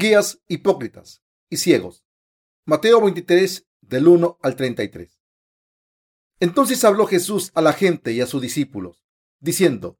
guías hipócritas y ciegos. Mateo 23 del 1 al 33. Entonces habló Jesús a la gente y a sus discípulos, diciendo,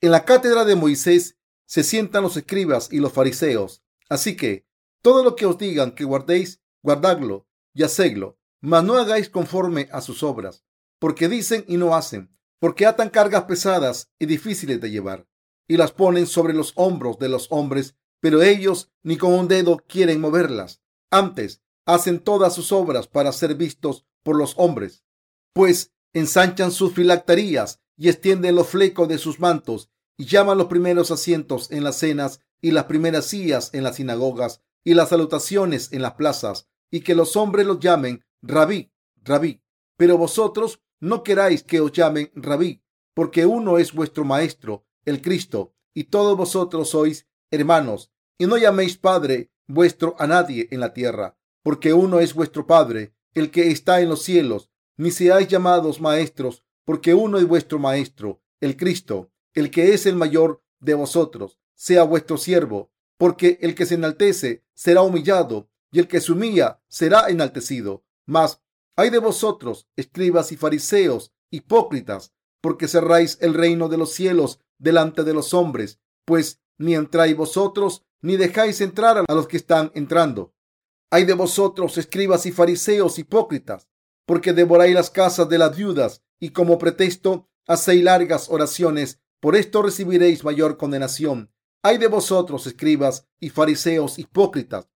En la cátedra de Moisés se sientan los escribas y los fariseos, así que todo lo que os digan que guardéis, guardadlo y hacedlo, mas no hagáis conforme a sus obras, porque dicen y no hacen, porque atan cargas pesadas y difíciles de llevar, y las ponen sobre los hombros de los hombres, pero ellos ni con un dedo quieren moverlas. Antes, hacen todas sus obras para ser vistos por los hombres, pues ensanchan sus filacterías y extienden los flecos de sus mantos y llaman los primeros asientos en las cenas y las primeras sillas en las sinagogas y las salutaciones en las plazas y que los hombres los llamen rabí, rabí. Pero vosotros no queráis que os llamen rabí, porque uno es vuestro maestro, el Cristo, y todos vosotros sois hermanos, y no llaméis Padre vuestro a nadie en la tierra, porque uno es vuestro Padre, el que está en los cielos, ni seáis llamados maestros, porque uno es vuestro Maestro, el Cristo, el que es el mayor de vosotros, sea vuestro siervo, porque el que se enaltece será humillado, y el que se humilla será enaltecido. Mas hay de vosotros, escribas y fariseos, hipócritas, porque cerráis el reino de los cielos delante de los hombres, pues ni entráis vosotros, ni dejáis entrar a los que están entrando. Hay de vosotros, escribas y fariseos hipócritas, porque devoráis las casas de las viudas y como pretexto hacéis largas oraciones. Por esto recibiréis mayor condenación. Hay de vosotros, escribas y fariseos hipócritas,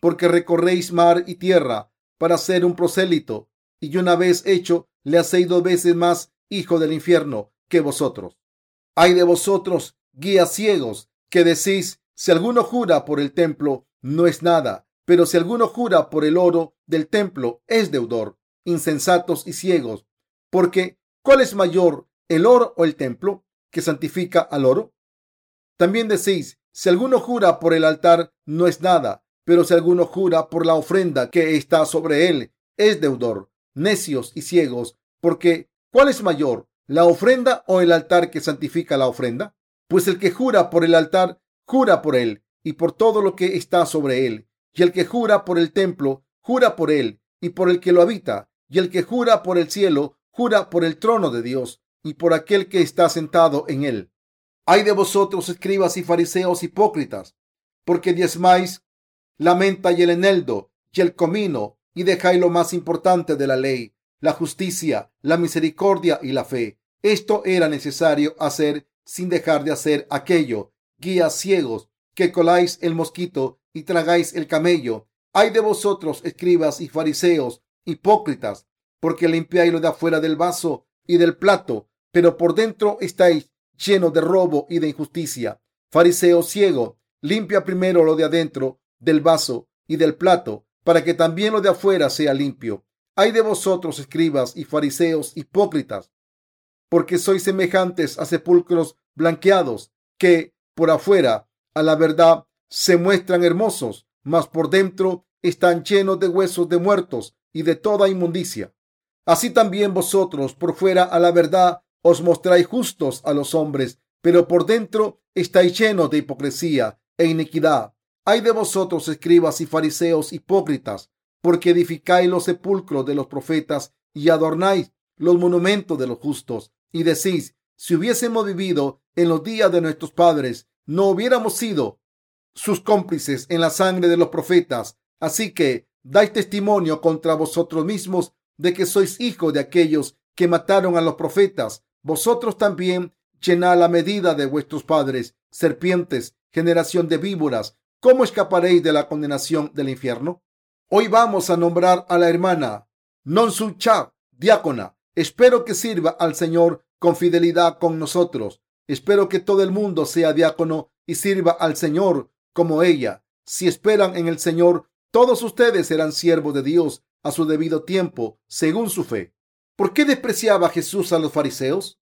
porque recorréis mar y tierra para ser un prosélito, y una vez hecho, le hacéis dos veces más hijo del infierno que vosotros. Hay de vosotros, guías ciegos, que decís, si alguno jura por el templo, no es nada, pero si alguno jura por el oro del templo, es deudor. Insensatos y ciegos. Porque, ¿cuál es mayor, el oro o el templo, que santifica al oro? También decís, si alguno jura por el altar, no es nada, pero si alguno jura por la ofrenda que está sobre él, es deudor. Necios y ciegos, porque ¿cuál es mayor, la ofrenda o el altar que santifica la ofrenda? Pues el que jura por el altar, jura por él y por todo lo que está sobre él y el que jura por el templo, jura por él y por el que lo habita. Y el que jura por el cielo, jura por el trono de Dios y por aquel que está sentado en él. Hay de vosotros, escribas y fariseos hipócritas, porque diezmáis la menta y el eneldo y el comino y dejáis lo más importante de la ley, la justicia, la misericordia y la fe. Esto era necesario hacer sin dejar de hacer aquello. Guías ciegos, que coláis el mosquito y tragáis el camello. Hay de vosotros, escribas y fariseos, hipócritas, porque limpiáis lo de afuera del vaso y del plato, pero por dentro estáis llenos de robo y de injusticia. Fariseo ciego, limpia primero lo de adentro del vaso y del plato, para que también lo de afuera sea limpio. Hay de vosotros, escribas y fariseos hipócritas, porque sois semejantes a sepulcros blanqueados, que por afuera, a la verdad, se muestran hermosos, mas por dentro están llenos de huesos de muertos y de toda inmundicia. Así también vosotros por fuera a la verdad os mostráis justos a los hombres, pero por dentro estáis llenos de hipocresía e iniquidad. Hay de vosotros, escribas y fariseos hipócritas, porque edificáis los sepulcros de los profetas y adornáis los monumentos de los justos, y decís, si hubiésemos vivido en los días de nuestros padres, no hubiéramos sido sus cómplices en la sangre de los profetas. Así que dais testimonio contra vosotros mismos de que sois hijos de aquellos que mataron a los profetas. Vosotros también llenad la medida de vuestros padres, serpientes, generación de víboras. ¿Cómo escaparéis de la condenación del infierno? Hoy vamos a nombrar a la hermana Nonsucha, diácona. Espero que sirva al Señor con fidelidad con nosotros. Espero que todo el mundo sea diácono y sirva al Señor como ella. Si esperan en el Señor, todos ustedes serán siervos de Dios a su debido tiempo, según su fe. ¿Por qué despreciaba Jesús a los fariseos?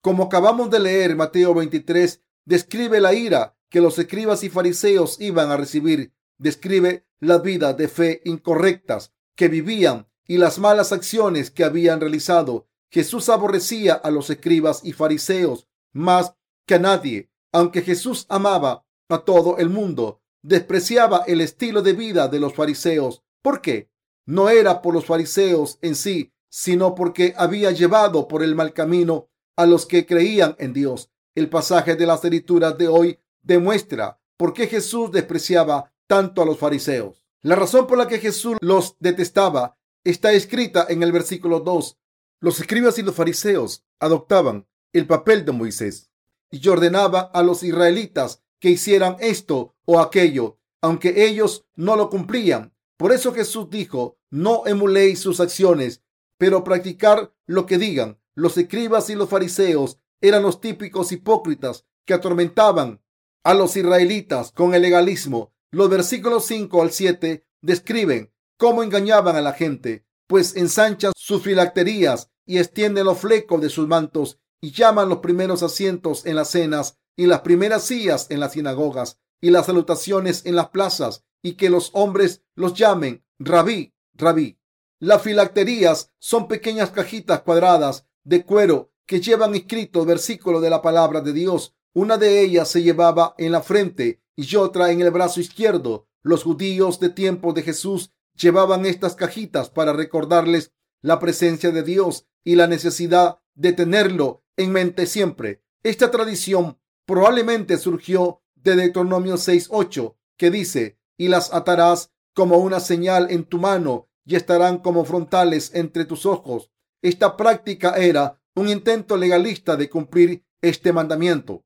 Como acabamos de leer, Mateo 23 describe la ira que los escribas y fariseos iban a recibir. Describe las vidas de fe incorrectas que vivían y las malas acciones que habían realizado. Jesús aborrecía a los escribas y fariseos más que a nadie. Aunque Jesús amaba a todo el mundo. despreciaba el estilo de vida de los fariseos. ¿Por qué? No era por los fariseos en sí, sino porque había llevado por el mal camino a los que creían en Dios. El pasaje de las escrituras de hoy demuestra por qué Jesús despreciaba tanto a los fariseos. La razón por la que Jesús los detestaba está escrita en el versículo 2. Los escribas y los fariseos adoptaban el papel de Moisés y ordenaba a los israelitas que hicieran esto o aquello, aunque ellos no lo cumplían. Por eso Jesús dijo, no emuléis sus acciones, pero practicar lo que digan. Los escribas y los fariseos eran los típicos hipócritas que atormentaban a los israelitas con el legalismo. Los versículos 5 al 7 describen cómo engañaban a la gente, pues ensanchan sus filacterías y extienden los flecos de sus mantos y llaman los primeros asientos en las cenas y las primeras sillas en las sinagogas y las salutaciones en las plazas y que los hombres los llamen rabí, rabí. Las filacterías son pequeñas cajitas cuadradas de cuero que llevan escrito versículo de la palabra de Dios. Una de ellas se llevaba en la frente y otra en el brazo izquierdo. Los judíos de tiempo de Jesús llevaban estas cajitas para recordarles la presencia de Dios y la necesidad de tenerlo en mente siempre. Esta tradición probablemente surgió de Deuteronomio 6.8, que dice, y las atarás como una señal en tu mano y estarán como frontales entre tus ojos. Esta práctica era un intento legalista de cumplir este mandamiento.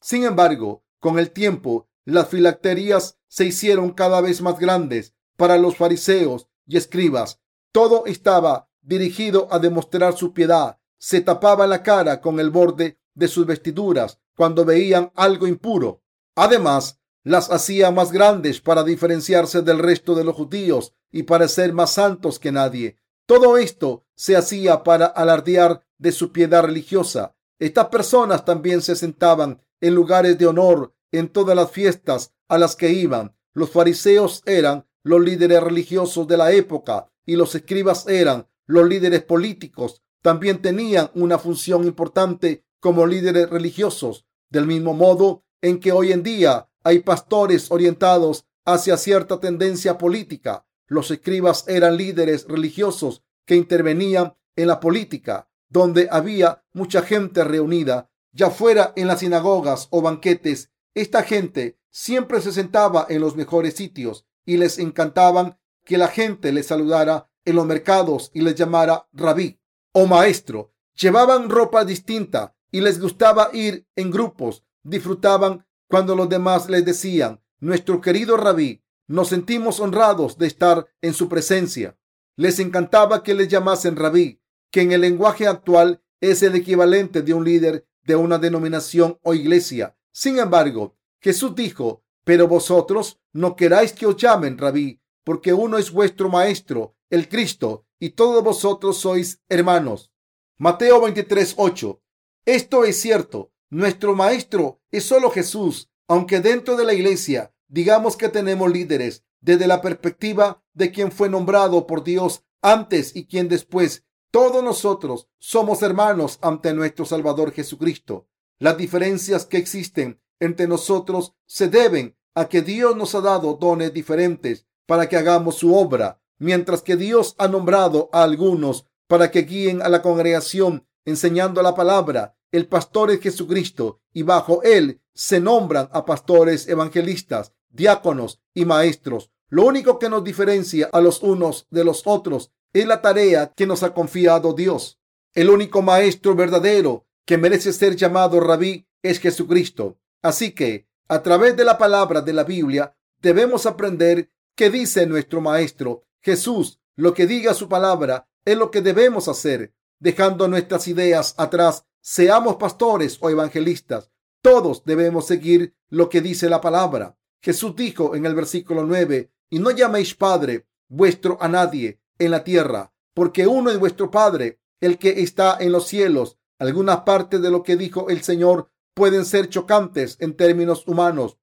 Sin embargo, con el tiempo, las filacterías se hicieron cada vez más grandes para los fariseos y escribas. Todo estaba dirigido a demostrar su piedad. Se tapaba la cara con el borde de sus vestiduras cuando veían algo impuro. Además, las hacía más grandes para diferenciarse del resto de los judíos y parecer más santos que nadie. Todo esto se hacía para alardear de su piedad religiosa. Estas personas también se sentaban en lugares de honor en todas las fiestas a las que iban. Los fariseos eran los líderes religiosos de la época y los escribas eran los líderes políticos. También tenían una función importante como líderes religiosos, del mismo modo en que hoy en día hay pastores orientados hacia cierta tendencia política. Los escribas eran líderes religiosos que intervenían en la política, donde había mucha gente reunida, ya fuera en las sinagogas o banquetes. Esta gente siempre se sentaba en los mejores sitios y les encantaban que la gente les saludara en los mercados y les llamara rabí o maestro. Llevaban ropa distinta y les gustaba ir en grupos. Disfrutaban cuando los demás les decían, nuestro querido rabí, nos sentimos honrados de estar en su presencia. Les encantaba que les llamasen rabí, que en el lenguaje actual es el equivalente de un líder de una denominación o iglesia. Sin embargo, Jesús dijo, pero vosotros no queráis que os llamen rabí, porque uno es vuestro maestro, el Cristo, y todos vosotros sois hermanos. Mateo 23, 8. Esto es cierto. Nuestro maestro es solo Jesús, aunque dentro de la iglesia digamos que tenemos líderes desde la perspectiva de quien fue nombrado por Dios antes y quien después. Todos nosotros somos hermanos ante nuestro Salvador Jesucristo. Las diferencias que existen entre nosotros se deben a que Dios nos ha dado dones diferentes para que hagamos su obra, mientras que Dios ha nombrado a algunos para que guíen a la congregación enseñando la palabra el pastor es Jesucristo y bajo él se nombran a pastores, evangelistas, diáconos y maestros. Lo único que nos diferencia a los unos de los otros es la tarea que nos ha confiado Dios. El único maestro verdadero que merece ser llamado rabí es Jesucristo. Así que, a través de la palabra de la Biblia, debemos aprender qué dice nuestro maestro Jesús. Lo que diga su palabra es lo que debemos hacer, dejando nuestras ideas atrás seamos pastores o evangelistas, todos debemos seguir lo que dice la palabra. Jesús dijo en el versículo 9, y no llaméis Padre vuestro a nadie en la tierra, porque uno es vuestro Padre, el que está en los cielos. Algunas partes de lo que dijo el Señor pueden ser chocantes en términos humanos.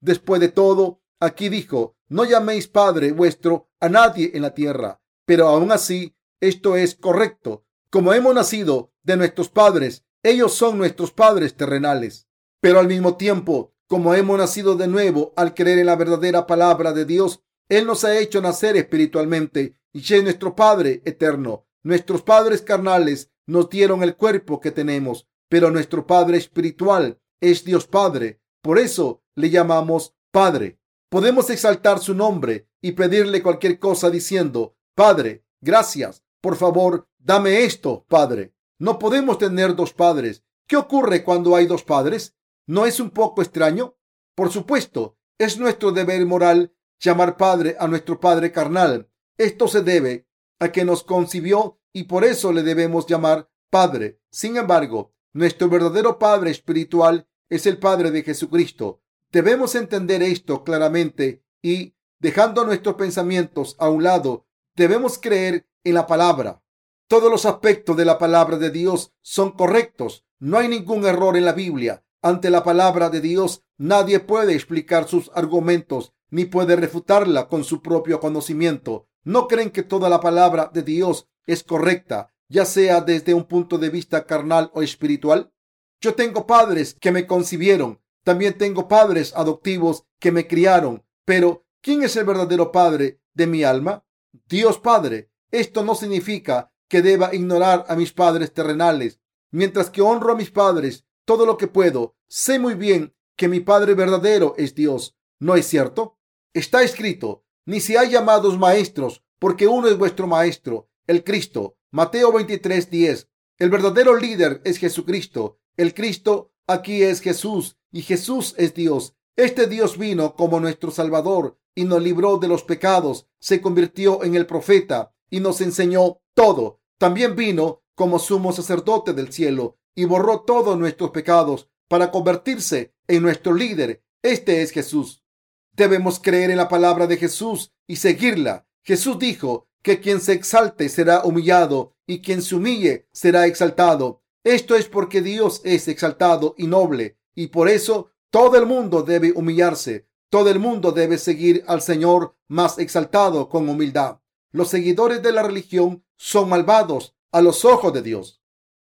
Después de todo, aquí dijo, no llaméis Padre vuestro a nadie en la tierra, pero aún así esto es correcto. Como hemos nacido de nuestros padres, ellos son nuestros padres terrenales. Pero al mismo tiempo, como hemos nacido de nuevo al creer en la verdadera palabra de Dios, Él nos ha hecho nacer espiritualmente y es nuestro Padre eterno. Nuestros padres carnales nos dieron el cuerpo que tenemos, pero nuestro Padre espiritual es Dios Padre. Por eso le llamamos Padre. Podemos exaltar su nombre y pedirle cualquier cosa diciendo, Padre, gracias, por favor, dame esto, Padre. No podemos tener dos padres. ¿Qué ocurre cuando hay dos padres? ¿No es un poco extraño? Por supuesto, es nuestro deber moral llamar Padre a nuestro Padre carnal. Esto se debe a que nos concibió y por eso le debemos llamar Padre. Sin embargo, nuestro verdadero Padre espiritual es el Padre de Jesucristo. Debemos entender esto claramente y, dejando nuestros pensamientos a un lado, debemos creer en la palabra. Todos los aspectos de la palabra de Dios son correctos. No hay ningún error en la Biblia. Ante la palabra de Dios, nadie puede explicar sus argumentos ni puede refutarla con su propio conocimiento. ¿No creen que toda la palabra de Dios es correcta, ya sea desde un punto de vista carnal o espiritual? Yo tengo padres que me concibieron, también tengo padres adoptivos que me criaron, pero ¿quién es el verdadero padre de mi alma? Dios Padre. Esto no significa que deba ignorar a mis padres terrenales. Mientras que honro a mis padres todo lo que puedo, sé muy bien que mi Padre verdadero es Dios. ¿No es cierto? Está escrito, ni si hay llamados maestros, porque uno es vuestro maestro, el Cristo. Mateo 23, 10. El verdadero líder es Jesucristo. El Cristo aquí es Jesús y Jesús es Dios. Este Dios vino como nuestro Salvador y nos libró de los pecados, se convirtió en el profeta y nos enseñó todo. También vino como sumo sacerdote del cielo y borró todos nuestros pecados para convertirse en nuestro líder. Este es Jesús. Debemos creer en la palabra de Jesús y seguirla. Jesús dijo que quien se exalte será humillado y quien se humille será exaltado. Esto es porque Dios es exaltado y noble y por eso todo el mundo debe humillarse. Todo el mundo debe seguir al Señor más exaltado con humildad. Los seguidores de la religión son malvados a los ojos de Dios.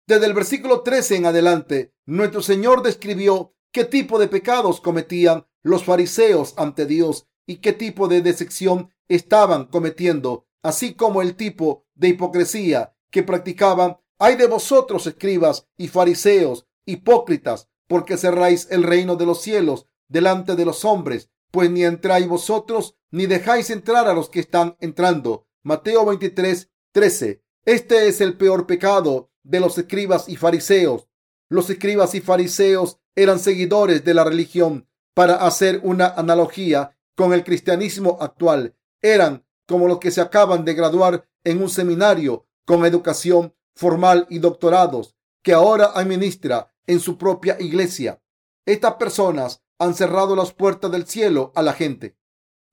Desde el versículo 13 en adelante, nuestro Señor describió qué tipo de pecados cometían los fariseos ante Dios y qué tipo de decepción estaban cometiendo, así como el tipo de hipocresía que practicaban. Hay de vosotros, escribas y fariseos, hipócritas, porque cerráis el reino de los cielos delante de los hombres, pues ni entráis vosotros, ni dejáis entrar a los que están entrando. Mateo 23, 13. Este es el peor pecado de los escribas y fariseos. Los escribas y fariseos eran seguidores de la religión. Para hacer una analogía con el cristianismo actual, eran como los que se acaban de graduar en un seminario con educación formal y doctorados, que ahora administra en su propia iglesia. Estas personas han cerrado las puertas del cielo a la gente.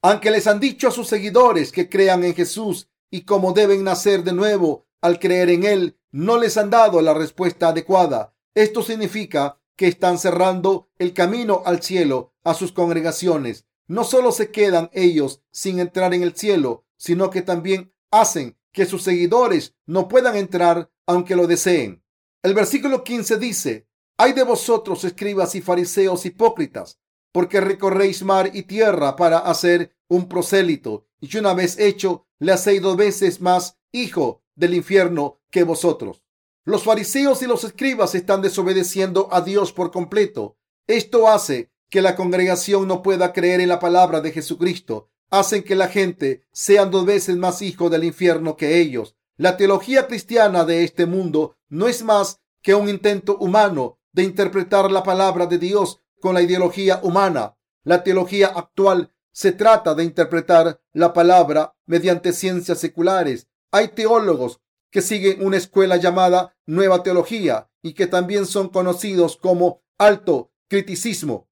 Aunque les han dicho a sus seguidores que crean en Jesús y cómo deben nacer de nuevo al creer en Él, no les han dado la respuesta adecuada. Esto significa que están cerrando el camino al cielo a sus congregaciones. No solo se quedan ellos sin entrar en el cielo, sino que también hacen que sus seguidores no puedan entrar aunque lo deseen. El versículo 15 dice, hay de vosotros, escribas y fariseos hipócritas, porque recorréis mar y tierra para hacer un prosélito, y una vez hecho, le hacéis dos veces más hijo del infierno que vosotros. Los fariseos y los escribas están desobedeciendo a Dios por completo. Esto hace que la congregación no pueda creer en la palabra de Jesucristo. Hacen que la gente sean dos veces más hijo del infierno que ellos. La teología cristiana de este mundo no es más que un intento humano de interpretar la palabra de Dios con la ideología humana. La teología actual se trata de interpretar la palabra mediante ciencias seculares. Hay teólogos que siguen una escuela llamada Nueva Teología y que también son conocidos como alto criticismo.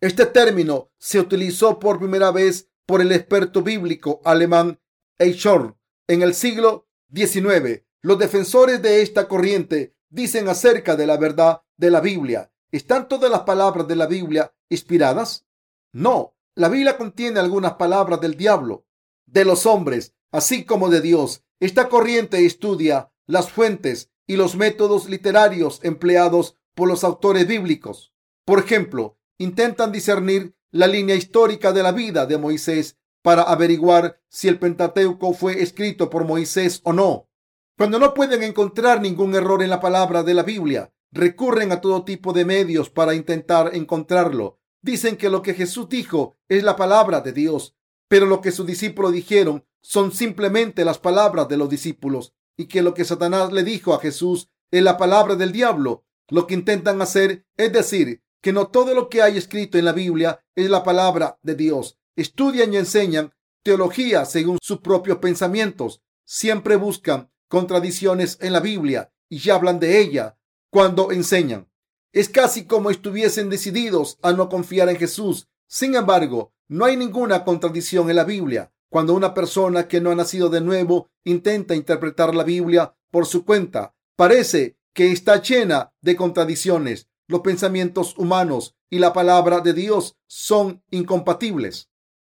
Este término se utilizó por primera vez por el experto bíblico alemán Eichhorn en el siglo XIX. Los defensores de esta corriente dicen acerca de la verdad de la Biblia? ¿Están todas las palabras de la Biblia inspiradas? No, la Biblia contiene algunas palabras del diablo, de los hombres, así como de Dios. Esta corriente estudia las fuentes y los métodos literarios empleados por los autores bíblicos. Por ejemplo, intentan discernir la línea histórica de la vida de Moisés para averiguar si el Pentateuco fue escrito por Moisés o no. Cuando no pueden encontrar ningún error en la palabra de la Biblia, recurren a todo tipo de medios para intentar encontrarlo. Dicen que lo que Jesús dijo es la palabra de Dios, pero lo que sus discípulos dijeron son simplemente las palabras de los discípulos y que lo que Satanás le dijo a Jesús es la palabra del diablo. Lo que intentan hacer es decir que no todo lo que hay escrito en la Biblia es la palabra de Dios. Estudian y enseñan teología según sus propios pensamientos. Siempre buscan contradicciones en la Biblia y ya hablan de ella cuando enseñan. Es casi como estuviesen decididos a no confiar en Jesús. Sin embargo, no hay ninguna contradicción en la Biblia. Cuando una persona que no ha nacido de nuevo intenta interpretar la Biblia por su cuenta, parece que está llena de contradicciones. Los pensamientos humanos y la palabra de Dios son incompatibles.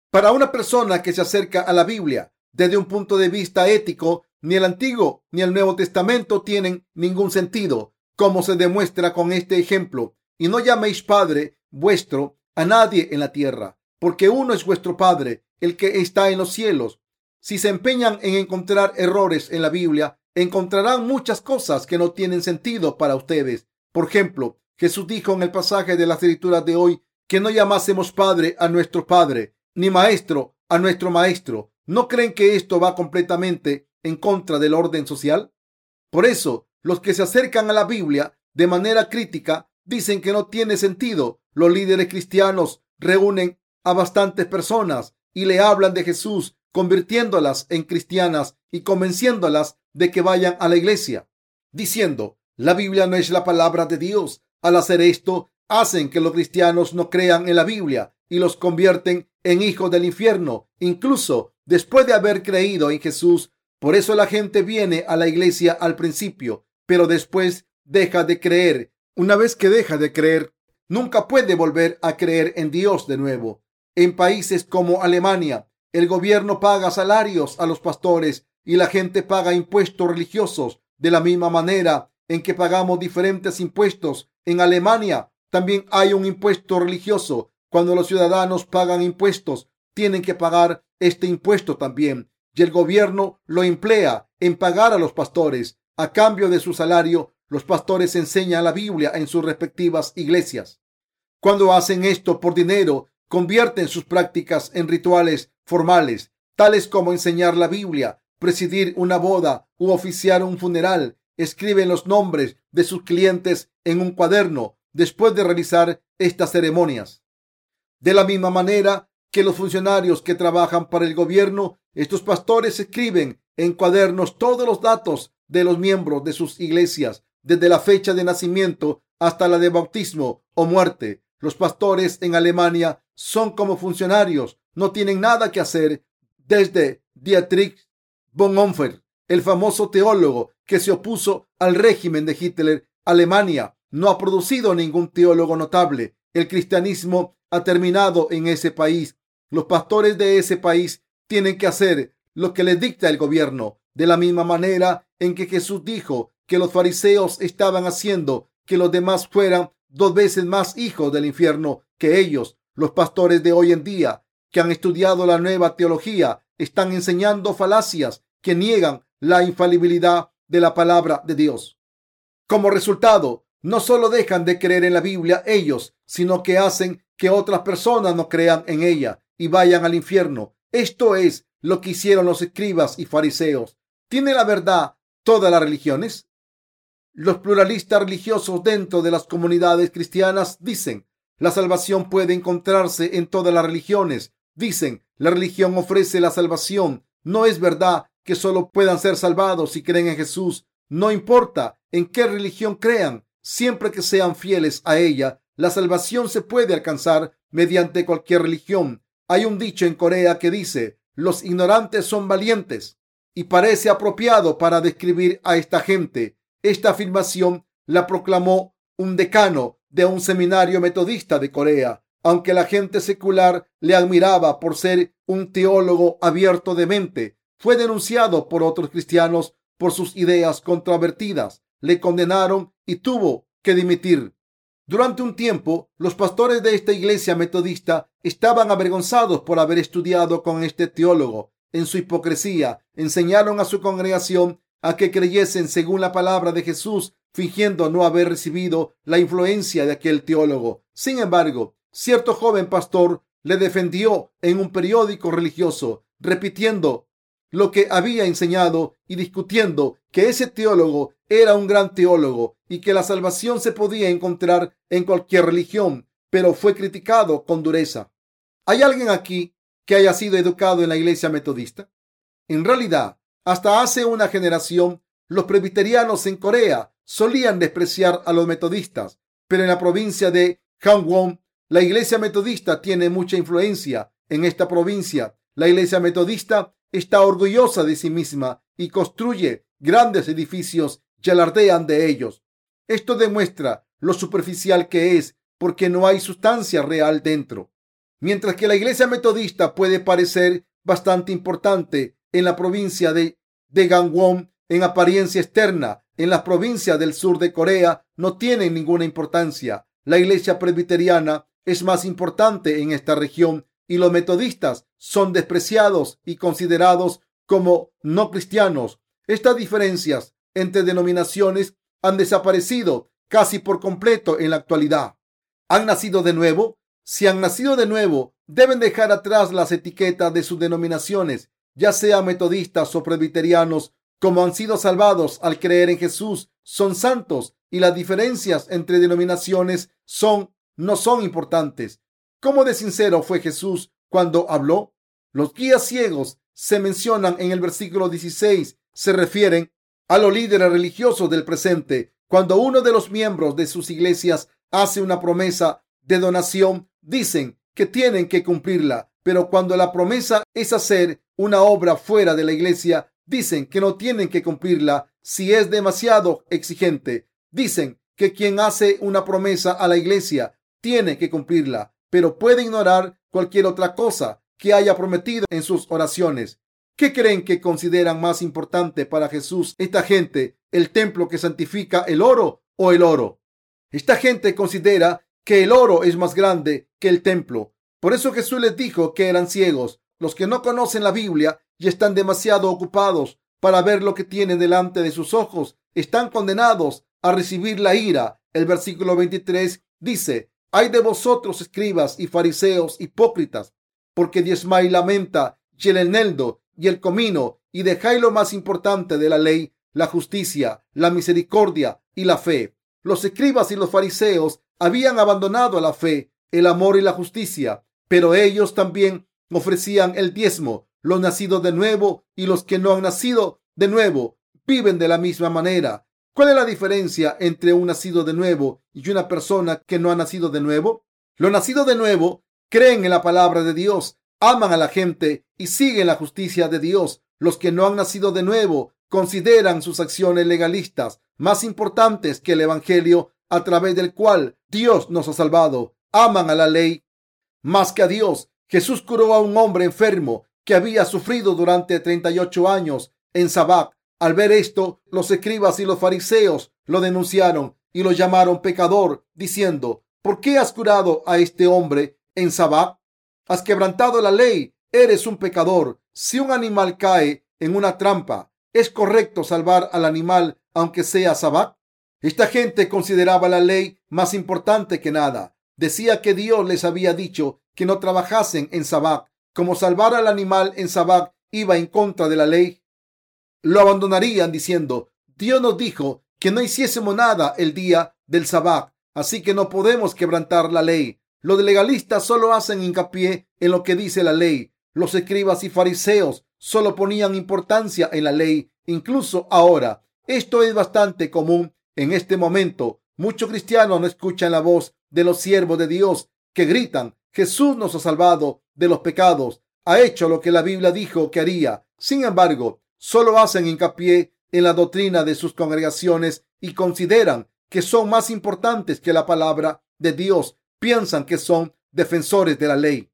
Para una persona que se acerca a la Biblia desde un punto de vista ético, ni el Antiguo ni el Nuevo Testamento tienen ningún sentido, como se demuestra con este ejemplo. Y no llaméis Padre vuestro a nadie en la tierra, porque uno es vuestro Padre, el que está en los cielos. Si se empeñan en encontrar errores en la Biblia, encontrarán muchas cosas que no tienen sentido para ustedes. Por ejemplo, Jesús dijo en el pasaje de las escrituras de hoy que no llamásemos Padre a nuestro Padre, ni Maestro a nuestro Maestro. ¿No creen que esto va completamente en contra del orden social? Por eso, los que se acercan a la Biblia de manera crítica dicen que no tiene sentido. Los líderes cristianos reúnen a bastantes personas y le hablan de Jesús, convirtiéndolas en cristianas y convenciéndolas de que vayan a la iglesia, diciendo, la Biblia no es la palabra de Dios. Al hacer esto, hacen que los cristianos no crean en la Biblia y los convierten en hijos del infierno, incluso después de haber creído en Jesús. Por eso la gente viene a la iglesia al principio, pero después deja de creer. Una vez que deja de creer, nunca puede volver a creer en Dios de nuevo. En países como Alemania, el gobierno paga salarios a los pastores y la gente paga impuestos religiosos de la misma manera en que pagamos diferentes impuestos. En Alemania también hay un impuesto religioso. Cuando los ciudadanos pagan impuestos, tienen que pagar este impuesto también. Y el gobierno lo emplea en pagar a los pastores. A cambio de su salario, los pastores enseñan la Biblia en sus respectivas iglesias. Cuando hacen esto por dinero, convierten sus prácticas en rituales formales, tales como enseñar la Biblia, presidir una boda u oficiar un funeral. Escriben los nombres de sus clientes en un cuaderno después de realizar estas ceremonias. De la misma manera que los funcionarios que trabajan para el gobierno, estos pastores escriben en cuadernos todos los datos de los miembros de sus iglesias, desde la fecha de nacimiento hasta la de bautismo o muerte. Los pastores en Alemania son como funcionarios, no tienen nada que hacer. Desde Dietrich Bonhoeffer, el famoso teólogo que se opuso al régimen de Hitler, Alemania no ha producido ningún teólogo notable. El cristianismo ha terminado en ese país. Los pastores de ese país tienen que hacer lo que les dicta el gobierno de la misma manera en que Jesús dijo que los fariseos estaban haciendo que los demás fueran dos veces más hijos del infierno que ellos. Los pastores de hoy en día que han estudiado la nueva teología están enseñando falacias que niegan la infalibilidad de la palabra de Dios. Como resultado, no solo dejan de creer en la Biblia ellos, sino que hacen que otras personas no crean en ella y vayan al infierno. Esto es lo que hicieron los escribas y fariseos. ¿Tiene la verdad todas las religiones? Los pluralistas religiosos dentro de las comunidades cristianas dicen, la salvación puede encontrarse en todas las religiones. Dicen, la religión ofrece la salvación. No es verdad que solo puedan ser salvados si creen en Jesús. No importa en qué religión crean, siempre que sean fieles a ella, la salvación se puede alcanzar mediante cualquier religión. Hay un dicho en Corea que dice, los ignorantes son valientes y parece apropiado para describir a esta gente. Esta afirmación la proclamó un decano de un seminario metodista de Corea. Aunque la gente secular le admiraba por ser un teólogo abierto de mente, fue denunciado por otros cristianos por sus ideas controvertidas. Le condenaron y tuvo que dimitir. Durante un tiempo, los pastores de esta iglesia metodista estaban avergonzados por haber estudiado con este teólogo. En su hipocresía, enseñaron a su congregación a que creyesen según la palabra de Jesús, fingiendo no haber recibido la influencia de aquel teólogo. Sin embargo, cierto joven pastor le defendió en un periódico religioso, repitiendo lo que había enseñado y discutiendo que ese teólogo era un gran teólogo y que la salvación se podía encontrar en cualquier religión, pero fue criticado con dureza. ¿Hay alguien aquí que haya sido educado en la iglesia metodista? En realidad, hasta hace una generación, los presbiterianos en Corea solían despreciar a los metodistas, pero en la provincia de Gangwon, la iglesia metodista tiene mucha influencia. En esta provincia, la iglesia metodista está orgullosa de sí misma y construye grandes edificios y alardean de ellos. Esto demuestra lo superficial que es porque no hay sustancia real dentro. Mientras que la iglesia metodista puede parecer bastante importante en la provincia de, de Gangwon en apariencia externa, en las provincias del sur de Corea no tiene ninguna importancia. La iglesia presbiteriana es más importante en esta región y los metodistas son despreciados y considerados como no cristianos. Estas diferencias entre denominaciones han desaparecido casi por completo en la actualidad. ¿Han nacido de nuevo? Si han nacido de nuevo, deben dejar atrás las etiquetas de sus denominaciones, ya sean metodistas o presbiterianos, como han sido salvados al creer en Jesús, son santos y las diferencias entre denominaciones son no son importantes. ¿Cómo de sincero fue Jesús cuando habló? Los guías ciegos se mencionan en el versículo 16. Se refieren a los líderes religiosos del presente. Cuando uno de los miembros de sus iglesias hace una promesa de donación, dicen que tienen que cumplirla. Pero cuando la promesa es hacer una obra fuera de la iglesia, dicen que no tienen que cumplirla si es demasiado exigente. Dicen que quien hace una promesa a la iglesia tiene que cumplirla pero puede ignorar cualquier otra cosa que haya prometido en sus oraciones. ¿Qué creen que consideran más importante para Jesús esta gente, el templo que santifica el oro o el oro? Esta gente considera que el oro es más grande que el templo. Por eso Jesús les dijo que eran ciegos, los que no conocen la Biblia y están demasiado ocupados para ver lo que tienen delante de sus ojos, están condenados a recibir la ira. El versículo 23 dice, hay de vosotros, escribas y fariseos hipócritas, porque diezmáis la menta y el eneldo y el comino, y dejáis lo más importante de la ley, la justicia, la misericordia y la fe. Los escribas y los fariseos habían abandonado la fe, el amor y la justicia, pero ellos también ofrecían el diezmo. Los nacidos de nuevo y los que no han nacido de nuevo viven de la misma manera. ¿Cuál es la diferencia entre un nacido de nuevo y una persona que no ha nacido de nuevo? Los nacidos de nuevo creen en la palabra de Dios, aman a la gente y siguen la justicia de Dios. Los que no han nacido de nuevo consideran sus acciones legalistas más importantes que el Evangelio a través del cual Dios nos ha salvado. Aman a la ley más que a Dios. Jesús curó a un hombre enfermo que había sufrido durante 38 años en Sabac al ver esto, los escribas y los fariseos lo denunciaron y lo llamaron pecador, diciendo, ¿por qué has curado a este hombre en Sabbat? Has quebrantado la ley, eres un pecador. Si un animal cae en una trampa, ¿es correcto salvar al animal aunque sea Sabbat? Esta gente consideraba la ley más importante que nada. Decía que Dios les había dicho que no trabajasen en Sabbat. Como salvar al animal en Sabbat iba en contra de la ley, lo abandonarían diciendo, Dios nos dijo que no hiciésemos nada el día del sabbat, así que no podemos quebrantar la ley. Los legalistas solo hacen hincapié en lo que dice la ley. Los escribas y fariseos solo ponían importancia en la ley, incluso ahora. Esto es bastante común en este momento. Muchos cristianos no escuchan la voz de los siervos de Dios que gritan, Jesús nos ha salvado de los pecados, ha hecho lo que la Biblia dijo que haría. Sin embargo, solo hacen hincapié en la doctrina de sus congregaciones y consideran que son más importantes que la palabra de Dios. Piensan que son defensores de la ley.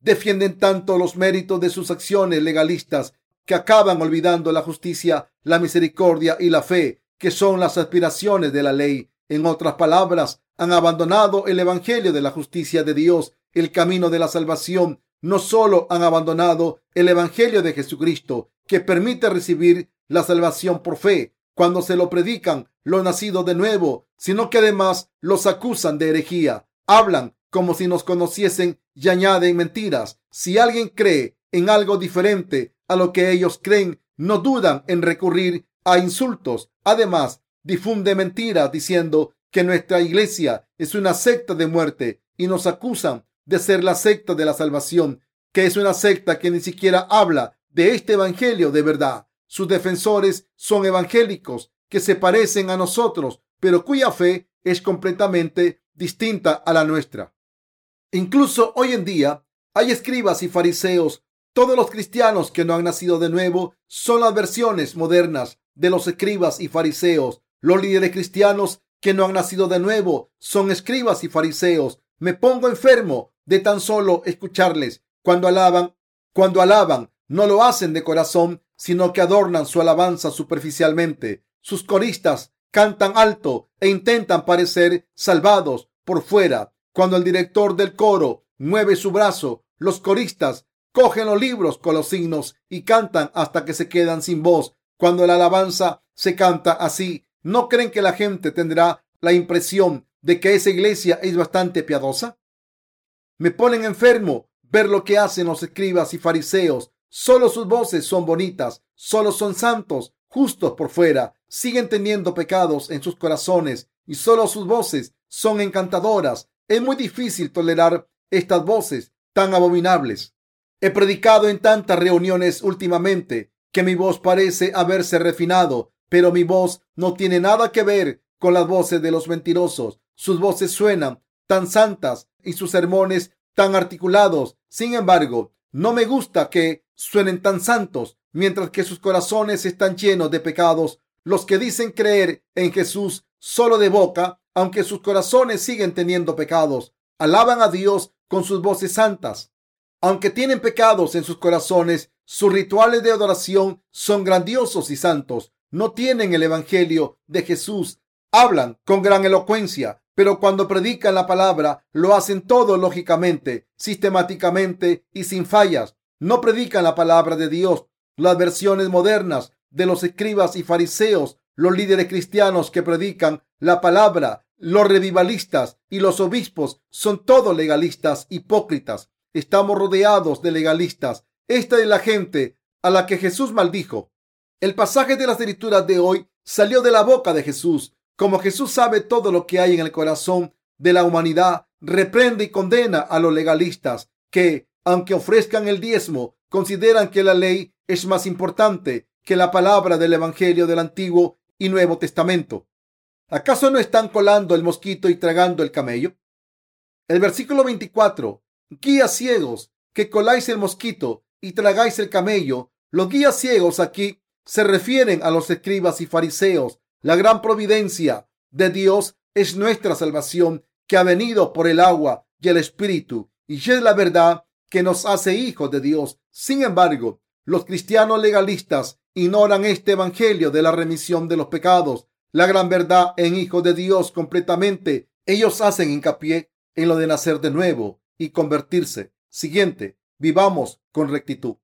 Defienden tanto los méritos de sus acciones legalistas que acaban olvidando la justicia, la misericordia y la fe, que son las aspiraciones de la ley. En otras palabras, han abandonado el Evangelio de la justicia de Dios, el camino de la salvación. No solo han abandonado el Evangelio de Jesucristo, que permite recibir la salvación por fe cuando se lo predican lo nacido de nuevo, sino que además los acusan de herejía. Hablan como si nos conociesen y añaden mentiras. Si alguien cree en algo diferente a lo que ellos creen, no dudan en recurrir a insultos. Además, difunde mentiras diciendo que nuestra iglesia es una secta de muerte y nos acusan de ser la secta de la salvación, que es una secta que ni siquiera habla de este evangelio de verdad. Sus defensores son evangélicos que se parecen a nosotros, pero cuya fe es completamente distinta a la nuestra. Incluso hoy en día hay escribas y fariseos. Todos los cristianos que no han nacido de nuevo son las versiones modernas de los escribas y fariseos. Los líderes cristianos que no han nacido de nuevo son escribas y fariseos. Me pongo enfermo de tan solo escucharles. Cuando alaban, cuando alaban, no lo hacen de corazón, sino que adornan su alabanza superficialmente. Sus coristas cantan alto e intentan parecer salvados por fuera. Cuando el director del coro mueve su brazo, los coristas cogen los libros con los signos y cantan hasta que se quedan sin voz. Cuando la alabanza se canta así, ¿no creen que la gente tendrá la impresión de que esa iglesia es bastante piadosa? Me ponen enfermo ver lo que hacen los escribas y fariseos. Solo sus voces son bonitas, solo son santos, justos por fuera, siguen teniendo pecados en sus corazones y solo sus voces son encantadoras. Es muy difícil tolerar estas voces tan abominables. He predicado en tantas reuniones últimamente que mi voz parece haberse refinado, pero mi voz no tiene nada que ver con las voces de los mentirosos. Sus voces suenan tan santas y sus sermones tan articulados. Sin embargo, no me gusta que suenen tan santos, mientras que sus corazones están llenos de pecados. Los que dicen creer en Jesús solo de boca, aunque sus corazones siguen teniendo pecados, alaban a Dios con sus voces santas. Aunque tienen pecados en sus corazones, sus rituales de adoración son grandiosos y santos. No tienen el Evangelio de Jesús. Hablan con gran elocuencia, pero cuando predican la palabra lo hacen todo lógicamente, sistemáticamente y sin fallas. No predican la palabra de Dios. Las versiones modernas de los escribas y fariseos, los líderes cristianos que predican la palabra, los revivalistas y los obispos son todos legalistas hipócritas. Estamos rodeados de legalistas. Esta es la gente a la que Jesús maldijo. El pasaje de las escrituras de hoy salió de la boca de Jesús. Como Jesús sabe todo lo que hay en el corazón de la humanidad, reprende y condena a los legalistas que, aunque ofrezcan el diezmo, consideran que la ley es más importante que la palabra del Evangelio del Antiguo y Nuevo Testamento. ¿Acaso no están colando el mosquito y tragando el camello? El versículo 24 guías ciegos que coláis el mosquito y tragáis el camello. Los guías ciegos aquí se refieren a los escribas y fariseos. La gran providencia de Dios es nuestra salvación que ha venido por el agua y el espíritu y es la verdad que nos hace hijos de Dios. Sin embargo, los cristianos legalistas ignoran este evangelio de la remisión de los pecados, la gran verdad en hijos de Dios completamente. Ellos hacen hincapié en lo de nacer de nuevo, y convertirse. Siguiente, vivamos con rectitud.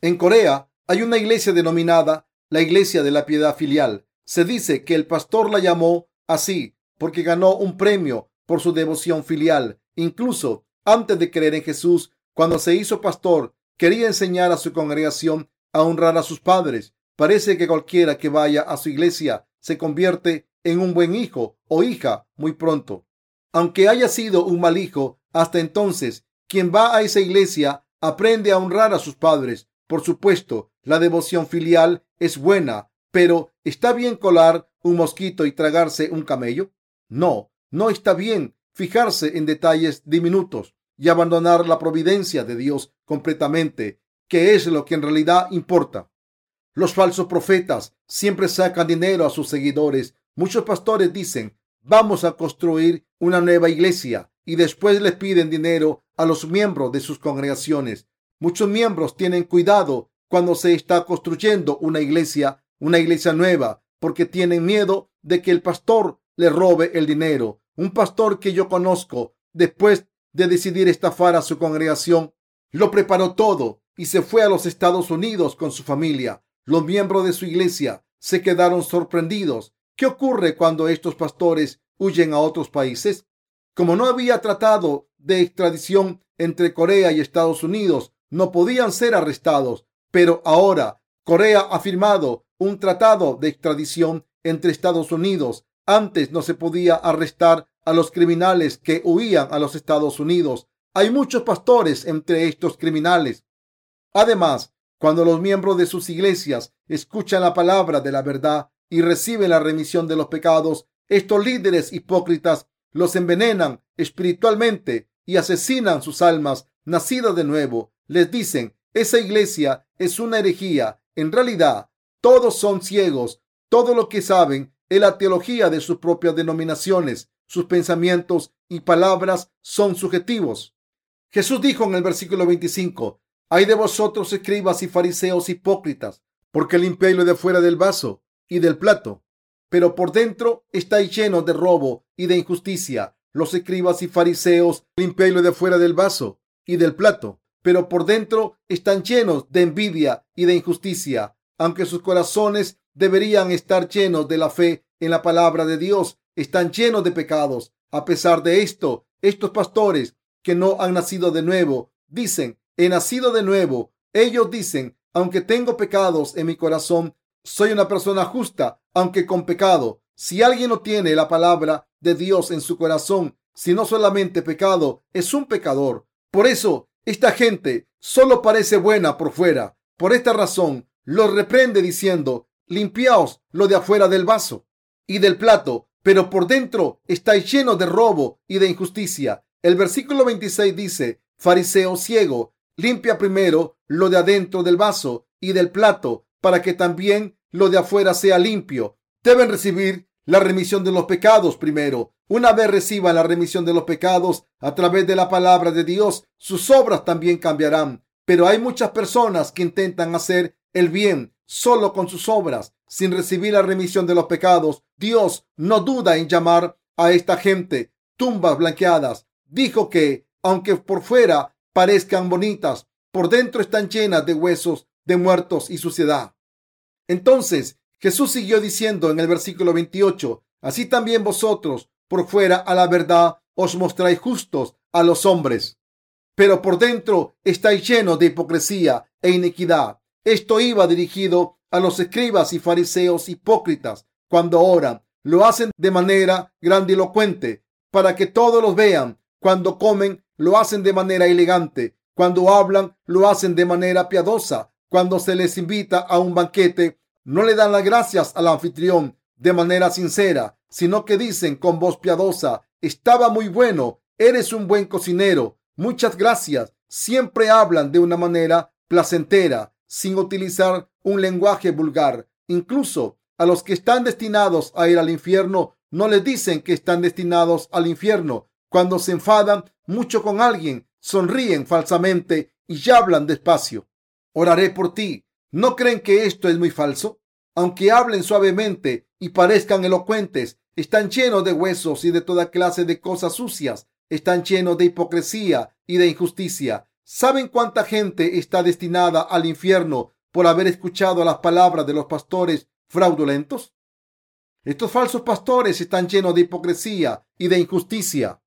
En Corea hay una iglesia denominada la Iglesia de la Piedad Filial. Se dice que el pastor la llamó así porque ganó un premio por su devoción filial. Incluso antes de creer en Jesús, cuando se hizo pastor, quería enseñar a su congregación a honrar a sus padres. Parece que cualquiera que vaya a su iglesia se convierte en un buen hijo o hija muy pronto. Aunque haya sido un mal hijo, hasta entonces, quien va a esa iglesia aprende a honrar a sus padres. Por supuesto, la devoción filial es buena, pero ¿está bien colar un mosquito y tragarse un camello? No, no está bien fijarse en detalles diminutos y abandonar la providencia de Dios completamente, que es lo que en realidad importa. Los falsos profetas siempre sacan dinero a sus seguidores. Muchos pastores dicen, vamos a construir una nueva iglesia y después les piden dinero a los miembros de sus congregaciones. Muchos miembros tienen cuidado cuando se está construyendo una iglesia, una iglesia nueva, porque tienen miedo de que el pastor le robe el dinero. Un pastor que yo conozco, después de decidir estafar a su congregación, lo preparó todo y se fue a los Estados Unidos con su familia. Los miembros de su iglesia se quedaron sorprendidos. ¿Qué ocurre cuando estos pastores huyen a otros países? Como no había tratado de extradición entre Corea y Estados Unidos, no podían ser arrestados. Pero ahora Corea ha firmado un tratado de extradición entre Estados Unidos. Antes no se podía arrestar a los criminales que huían a los Estados Unidos. Hay muchos pastores entre estos criminales. Además, cuando los miembros de sus iglesias escuchan la palabra de la verdad y reciben la remisión de los pecados, estos líderes hipócritas los envenenan espiritualmente y asesinan sus almas nacidas de nuevo. Les dicen, esa iglesia es una herejía. En realidad, todos son ciegos. Todo lo que saben es la teología de sus propias denominaciones. Sus pensamientos y palabras son subjetivos. Jesús dijo en el versículo 25, hay de vosotros escribas y fariseos hipócritas, porque limpiáis lo de fuera del vaso y del plato, pero por dentro estáis llenos de robo y de injusticia. Los escribas y fariseos limpiáis lo de fuera del vaso y del plato, pero por dentro están llenos de envidia y de injusticia, aunque sus corazones deberían estar llenos de la fe en la palabra de Dios, están llenos de pecados. A pesar de esto, estos pastores que no han nacido de nuevo dicen, he nacido de nuevo. Ellos dicen, aunque tengo pecados en mi corazón, soy una persona justa, aunque con pecado. Si alguien no tiene la palabra de Dios en su corazón, si no solamente pecado, es un pecador. Por eso, esta gente solo parece buena por fuera. Por esta razón, los reprende diciendo, limpiaos lo de afuera del vaso y del plato, pero por dentro estáis llenos de robo y de injusticia. El versículo 26 dice, fariseo ciego, limpia primero lo de adentro del vaso y del plato, para que también lo de afuera sea limpio. Deben recibir la remisión de los pecados primero. Una vez reciban la remisión de los pecados a través de la palabra de Dios, sus obras también cambiarán. Pero hay muchas personas que intentan hacer el bien solo con sus obras, sin recibir la remisión de los pecados. Dios no duda en llamar a esta gente tumbas blanqueadas. Dijo que, aunque por fuera parezcan bonitas, por dentro están llenas de huesos de muertos y suciedad. Entonces Jesús siguió diciendo en el versículo 28, así también vosotros por fuera a la verdad os mostráis justos a los hombres, pero por dentro estáis llenos de hipocresía e iniquidad. Esto iba dirigido a los escribas y fariseos hipócritas cuando oran. Lo hacen de manera grandilocuente para que todos los vean. Cuando comen, lo hacen de manera elegante. Cuando hablan, lo hacen de manera piadosa. Cuando se les invita a un banquete, no le dan las gracias al anfitrión de manera sincera, sino que dicen con voz piadosa, estaba muy bueno, eres un buen cocinero, muchas gracias. Siempre hablan de una manera placentera sin utilizar un lenguaje vulgar. Incluso a los que están destinados a ir al infierno, no les dicen que están destinados al infierno. Cuando se enfadan mucho con alguien, sonríen falsamente y hablan despacio. Oraré por ti. ¿No creen que esto es muy falso? Aunque hablen suavemente y parezcan elocuentes, están llenos de huesos y de toda clase de cosas sucias. Están llenos de hipocresía y de injusticia. ¿Saben cuánta gente está destinada al infierno por haber escuchado las palabras de los pastores fraudulentos? Estos falsos pastores están llenos de hipocresía y de injusticia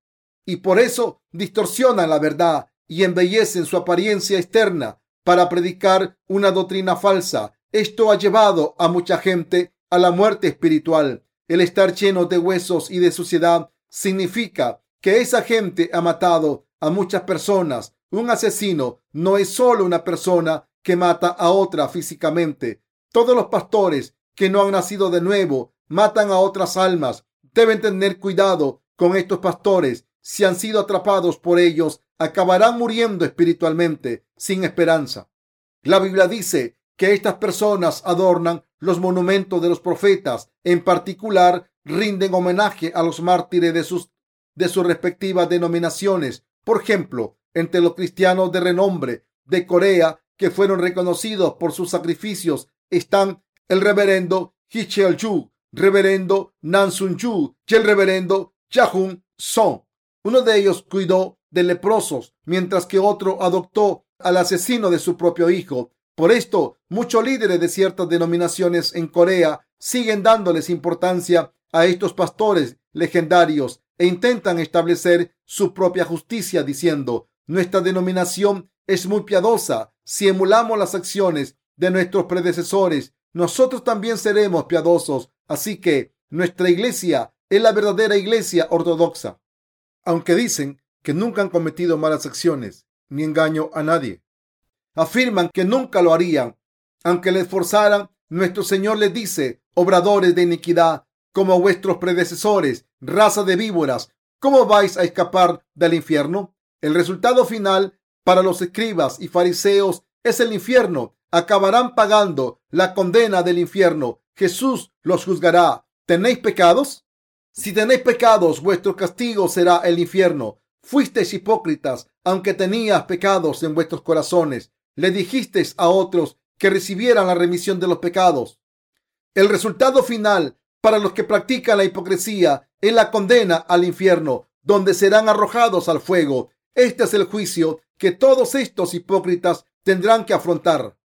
y por eso distorsionan la verdad y embellecen su apariencia externa para predicar una doctrina falsa. Esto ha llevado a mucha gente a la muerte espiritual. El estar lleno de huesos y de suciedad significa que esa gente ha matado a muchas personas un asesino no es solo una persona que mata a otra físicamente. Todos los pastores que no han nacido de nuevo matan a otras almas. Deben tener cuidado con estos pastores. Si han sido atrapados por ellos, acabarán muriendo espiritualmente, sin esperanza. La Biblia dice que estas personas adornan los monumentos de los profetas. En particular, rinden homenaje a los mártires de sus, de sus respectivas denominaciones. Por ejemplo, entre los cristianos de renombre de Corea que fueron reconocidos por sus sacrificios están el reverendo Hichel Yu, reverendo Nan Sun Yu y el reverendo Jahun Song. Uno de ellos cuidó de leprosos, mientras que otro adoptó al asesino de su propio hijo. Por esto, muchos líderes de ciertas denominaciones en Corea siguen dándoles importancia a estos pastores legendarios e intentan establecer su propia justicia diciendo, nuestra denominación es muy piadosa. Si emulamos las acciones de nuestros predecesores, nosotros también seremos piadosos. Así que nuestra iglesia es la verdadera iglesia ortodoxa. Aunque dicen que nunca han cometido malas acciones ni engaño a nadie. Afirman que nunca lo harían. Aunque les forzaran, nuestro Señor les dice, obradores de iniquidad, como vuestros predecesores, raza de víboras, ¿cómo vais a escapar del infierno? El resultado final para los escribas y fariseos es el infierno. Acabarán pagando la condena del infierno. Jesús los juzgará. ¿Tenéis pecados? Si tenéis pecados, vuestro castigo será el infierno. Fuisteis hipócritas, aunque tenías pecados en vuestros corazones. Le dijisteis a otros que recibieran la remisión de los pecados. El resultado final para los que practican la hipocresía es la condena al infierno, donde serán arrojados al fuego. Este es el juicio que todos estos hipócritas tendrán que afrontar.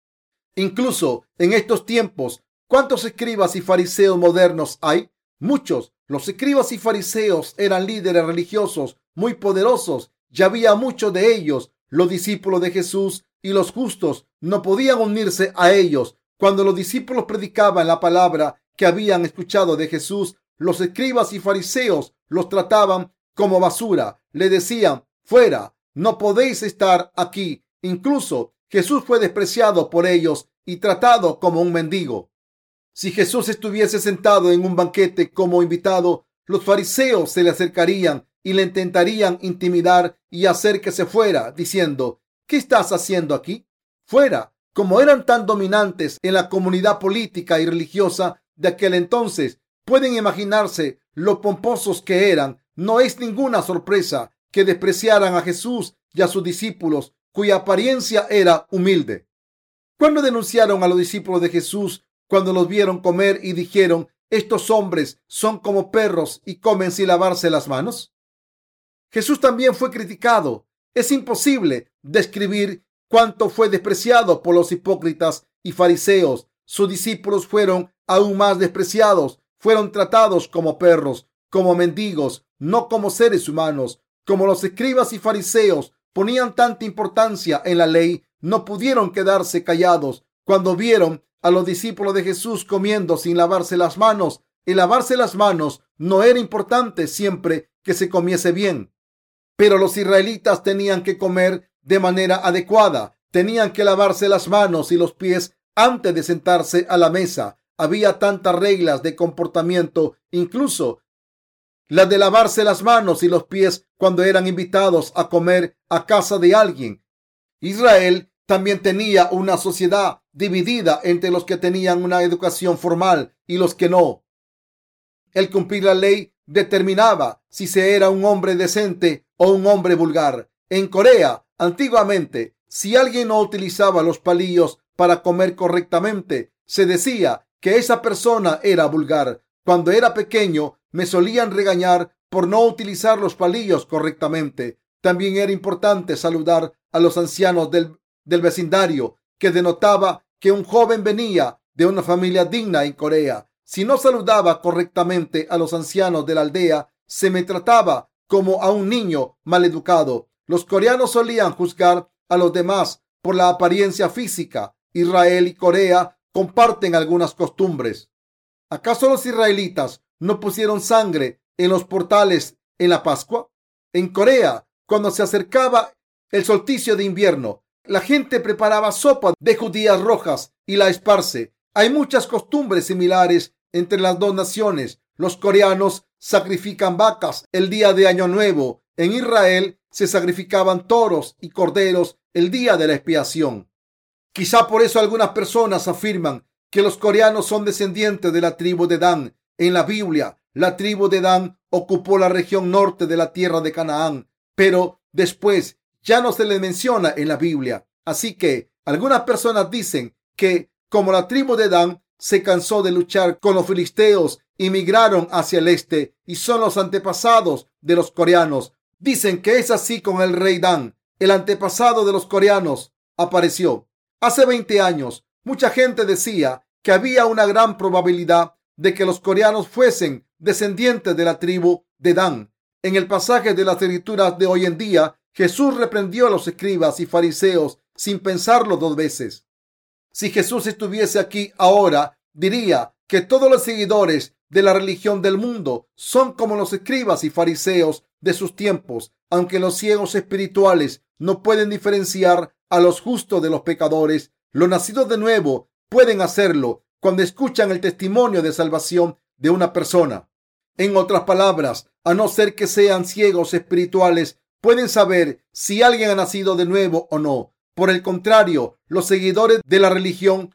Incluso en estos tiempos, ¿cuántos escribas y fariseos modernos hay? Muchos. Los escribas y fariseos eran líderes religiosos muy poderosos y había muchos de ellos. Los discípulos de Jesús y los justos no podían unirse a ellos. Cuando los discípulos predicaban la palabra que habían escuchado de Jesús, los escribas y fariseos los trataban como basura. Le decían, fuera, no podéis estar aquí. Incluso Jesús fue despreciado por ellos y tratado como un mendigo. Si Jesús estuviese sentado en un banquete como invitado, los fariseos se le acercarían y le intentarían intimidar y hacer que se fuera, diciendo, ¿qué estás haciendo aquí? Fuera. Como eran tan dominantes en la comunidad política y religiosa de aquel entonces, pueden imaginarse lo pomposos que eran. No es ninguna sorpresa que despreciaran a Jesús y a sus discípulos, cuya apariencia era humilde. Cuando denunciaron a los discípulos de Jesús, cuando los vieron comer y dijeron, estos hombres son como perros y comen sin lavarse las manos. Jesús también fue criticado. Es imposible describir cuánto fue despreciado por los hipócritas y fariseos. Sus discípulos fueron aún más despreciados, fueron tratados como perros, como mendigos, no como seres humanos. Como los escribas y fariseos ponían tanta importancia en la ley, no pudieron quedarse callados cuando vieron a los discípulos de Jesús comiendo sin lavarse las manos. El lavarse las manos no era importante siempre que se comiese bien. Pero los israelitas tenían que comer de manera adecuada. Tenían que lavarse las manos y los pies antes de sentarse a la mesa. Había tantas reglas de comportamiento, incluso las de lavarse las manos y los pies cuando eran invitados a comer a casa de alguien. Israel también tenía una sociedad dividida entre los que tenían una educación formal y los que no. El cumplir la ley determinaba si se era un hombre decente o un hombre vulgar. En Corea, antiguamente, si alguien no utilizaba los palillos para comer correctamente, se decía que esa persona era vulgar. Cuando era pequeño, me solían regañar por no utilizar los palillos correctamente. También era importante saludar a los ancianos del, del vecindario, que denotaba que un joven venía de una familia digna en Corea. Si no saludaba correctamente a los ancianos de la aldea, se me trataba como a un niño maleducado. Los coreanos solían juzgar a los demás por la apariencia física. Israel y Corea comparten algunas costumbres. ¿Acaso los israelitas no pusieron sangre en los portales en la Pascua? En Corea, cuando se acercaba el solsticio de invierno, la gente preparaba sopa de judías rojas y la esparce. Hay muchas costumbres similares entre las dos naciones. Los coreanos sacrifican vacas el día de Año Nuevo. En Israel se sacrificaban toros y corderos el día de la expiación. Quizá por eso algunas personas afirman que los coreanos son descendientes de la tribu de Dan. En la Biblia, la tribu de Dan ocupó la región norte de la tierra de Canaán, pero después ya no se le menciona en la Biblia. Así que algunas personas dicen que como la tribu de Dan se cansó de luchar con los filisteos y migraron hacia el este y son los antepasados de los coreanos. Dicen que es así con el rey Dan, el antepasado de los coreanos, apareció. Hace 20 años, mucha gente decía que había una gran probabilidad de que los coreanos fuesen descendientes de la tribu de Dan. En el pasaje de las escrituras de hoy en día, Jesús reprendió a los escribas y fariseos sin pensarlo dos veces. Si Jesús estuviese aquí ahora, diría que todos los seguidores de la religión del mundo son como los escribas y fariseos de sus tiempos, aunque los ciegos espirituales no pueden diferenciar a los justos de los pecadores, los nacidos de nuevo pueden hacerlo cuando escuchan el testimonio de salvación de una persona. En otras palabras, a no ser que sean ciegos espirituales, pueden saber si alguien ha nacido de nuevo o no. Por el contrario, los seguidores de la religión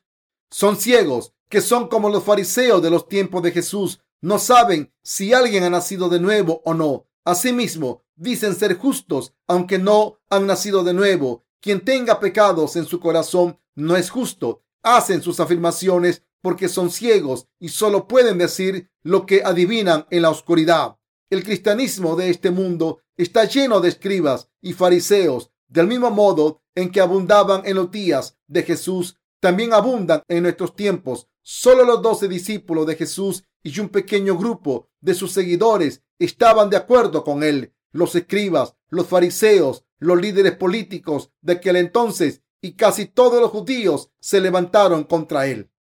son ciegos que son como los fariseos de los tiempos de Jesús, no saben si alguien ha nacido de nuevo o no. Asimismo, dicen ser justos, aunque no han nacido de nuevo. Quien tenga pecados en su corazón no es justo. Hacen sus afirmaciones porque son ciegos y solo pueden decir lo que adivinan en la oscuridad. El cristianismo de este mundo está lleno de escribas y fariseos, del mismo modo en que abundaban en los días de Jesús, también abundan en nuestros tiempos Solo los doce discípulos de Jesús y un pequeño grupo de sus seguidores estaban de acuerdo con él. Los escribas, los fariseos, los líderes políticos de aquel entonces y casi todos los judíos se levantaron contra él.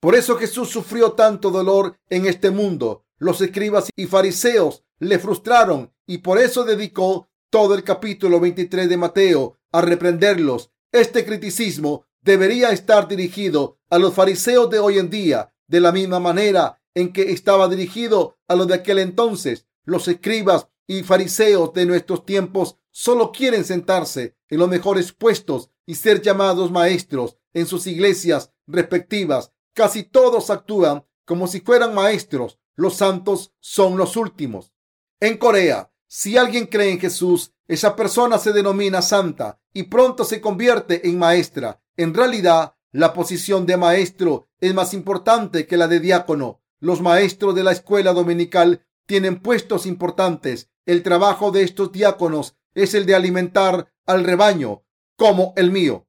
Por eso Jesús sufrió tanto dolor en este mundo. Los escribas y fariseos le frustraron y por eso dedicó todo el capítulo 23 de Mateo a reprenderlos. Este criticismo debería estar dirigido a los fariseos de hoy en día, de la misma manera en que estaba dirigido a los de aquel entonces. Los escribas y fariseos de nuestros tiempos solo quieren sentarse en los mejores puestos y ser llamados maestros en sus iglesias respectivas. Casi todos actúan como si fueran maestros. Los santos son los últimos. En Corea, si alguien cree en Jesús, esa persona se denomina santa y pronto se convierte en maestra. En realidad, la posición de maestro es más importante que la de diácono. Los maestros de la escuela dominical tienen puestos importantes. El trabajo de estos diáconos es el de alimentar al rebaño, como el mío.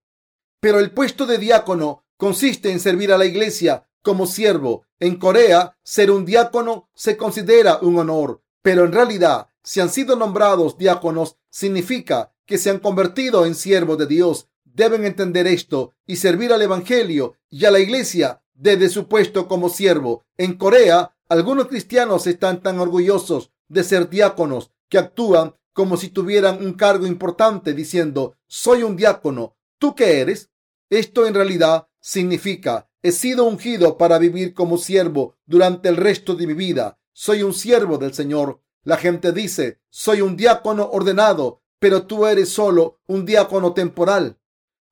Pero el puesto de diácono consiste en servir a la iglesia como siervo. En Corea, ser un diácono se considera un honor, pero en realidad, si han sido nombrados diáconos, significa que se han convertido en siervos de Dios deben entender esto y servir al Evangelio y a la iglesia desde su puesto como siervo. En Corea, algunos cristianos están tan orgullosos de ser diáconos que actúan como si tuvieran un cargo importante diciendo, soy un diácono. ¿Tú qué eres? Esto en realidad significa, he sido ungido para vivir como siervo durante el resto de mi vida. Soy un siervo del Señor. La gente dice, soy un diácono ordenado, pero tú eres solo un diácono temporal.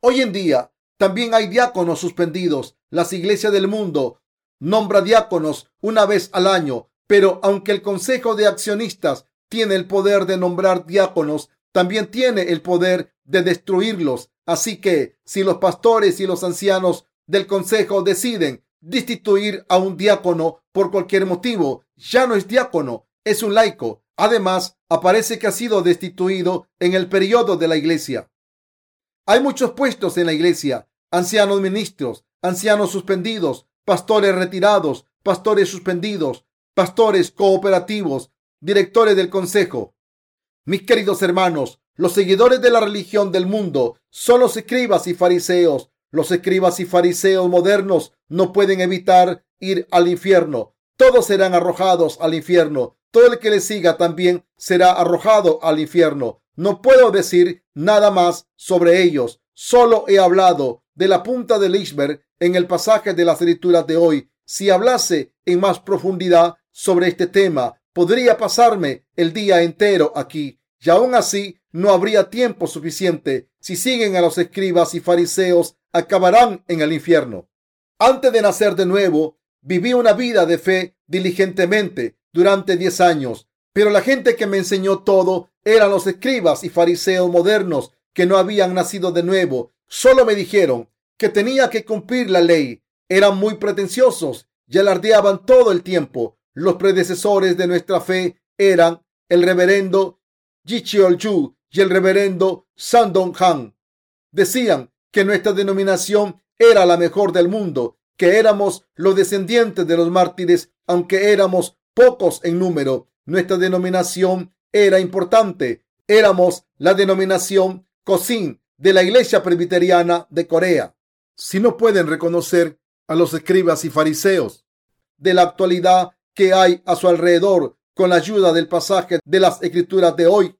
Hoy en día también hay diáconos suspendidos. Las iglesias del mundo nombra diáconos una vez al año, pero aunque el Consejo de Accionistas tiene el poder de nombrar diáconos, también tiene el poder de destruirlos. Así que si los pastores y los ancianos del Consejo deciden destituir a un diácono por cualquier motivo, ya no es diácono, es un laico. Además, aparece que ha sido destituido en el periodo de la iglesia. Hay muchos puestos en la iglesia, ancianos ministros, ancianos suspendidos, pastores retirados, pastores suspendidos, pastores cooperativos, directores del consejo. Mis queridos hermanos, los seguidores de la religión del mundo son los escribas y fariseos. Los escribas y fariseos modernos no pueden evitar ir al infierno. Todos serán arrojados al infierno. Todo el que les siga también será arrojado al infierno. No puedo decir nada más sobre ellos. Solo he hablado de la punta del iceberg en el pasaje de las escrituras de hoy. Si hablase en más profundidad sobre este tema, podría pasarme el día entero aquí y aún así no habría tiempo suficiente. Si siguen a los escribas y fariseos, acabarán en el infierno. Antes de nacer de nuevo, viví una vida de fe diligentemente durante diez años. Pero la gente que me enseñó todo eran los escribas y fariseos modernos que no habían nacido de nuevo. Solo me dijeron que tenía que cumplir la ley. Eran muy pretenciosos y alardeaban todo el tiempo. Los predecesores de nuestra fe eran el reverendo Jichiol y el reverendo Sandong Han. Decían que nuestra denominación era la mejor del mundo, que éramos los descendientes de los mártires, aunque éramos pocos en número. Nuestra denominación era importante. Éramos la denominación Cosin de la Iglesia Presbiteriana de Corea. Si no pueden reconocer a los escribas y fariseos de la actualidad que hay a su alrededor con la ayuda del pasaje de las escrituras de hoy,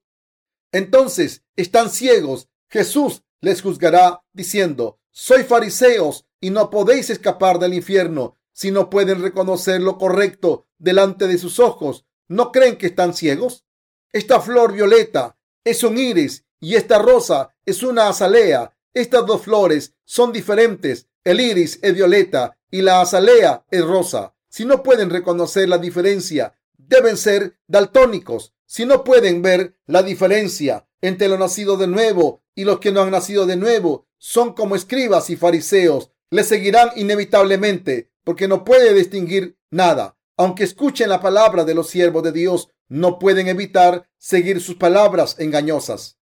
entonces están ciegos. Jesús les juzgará diciendo, soy fariseos y no podéis escapar del infierno si no pueden reconocer lo correcto delante de sus ojos. ¿No creen que están ciegos? Esta flor violeta es un iris y esta rosa es una azalea. Estas dos flores son diferentes. El iris es violeta y la azalea es rosa. Si no pueden reconocer la diferencia, deben ser daltónicos. Si no pueden ver la diferencia entre lo nacido de nuevo y los que no han nacido de nuevo, son como escribas y fariseos. Le seguirán inevitablemente porque no puede distinguir nada. Aunque escuchen la palabra de los siervos de Dios, no pueden evitar seguir sus palabras engañosas.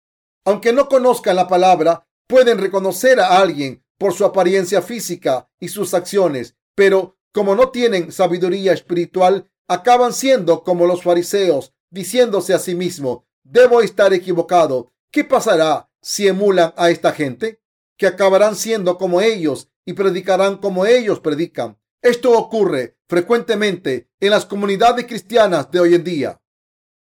Aunque no conozcan la palabra, pueden reconocer a alguien por su apariencia física y sus acciones, pero como no tienen sabiduría espiritual, acaban siendo como los fariseos, diciéndose a sí mismo, debo estar equivocado. ¿Qué pasará si emulan a esta gente? Que acabarán siendo como ellos y predicarán como ellos predican. Esto ocurre frecuentemente en las comunidades cristianas de hoy en día.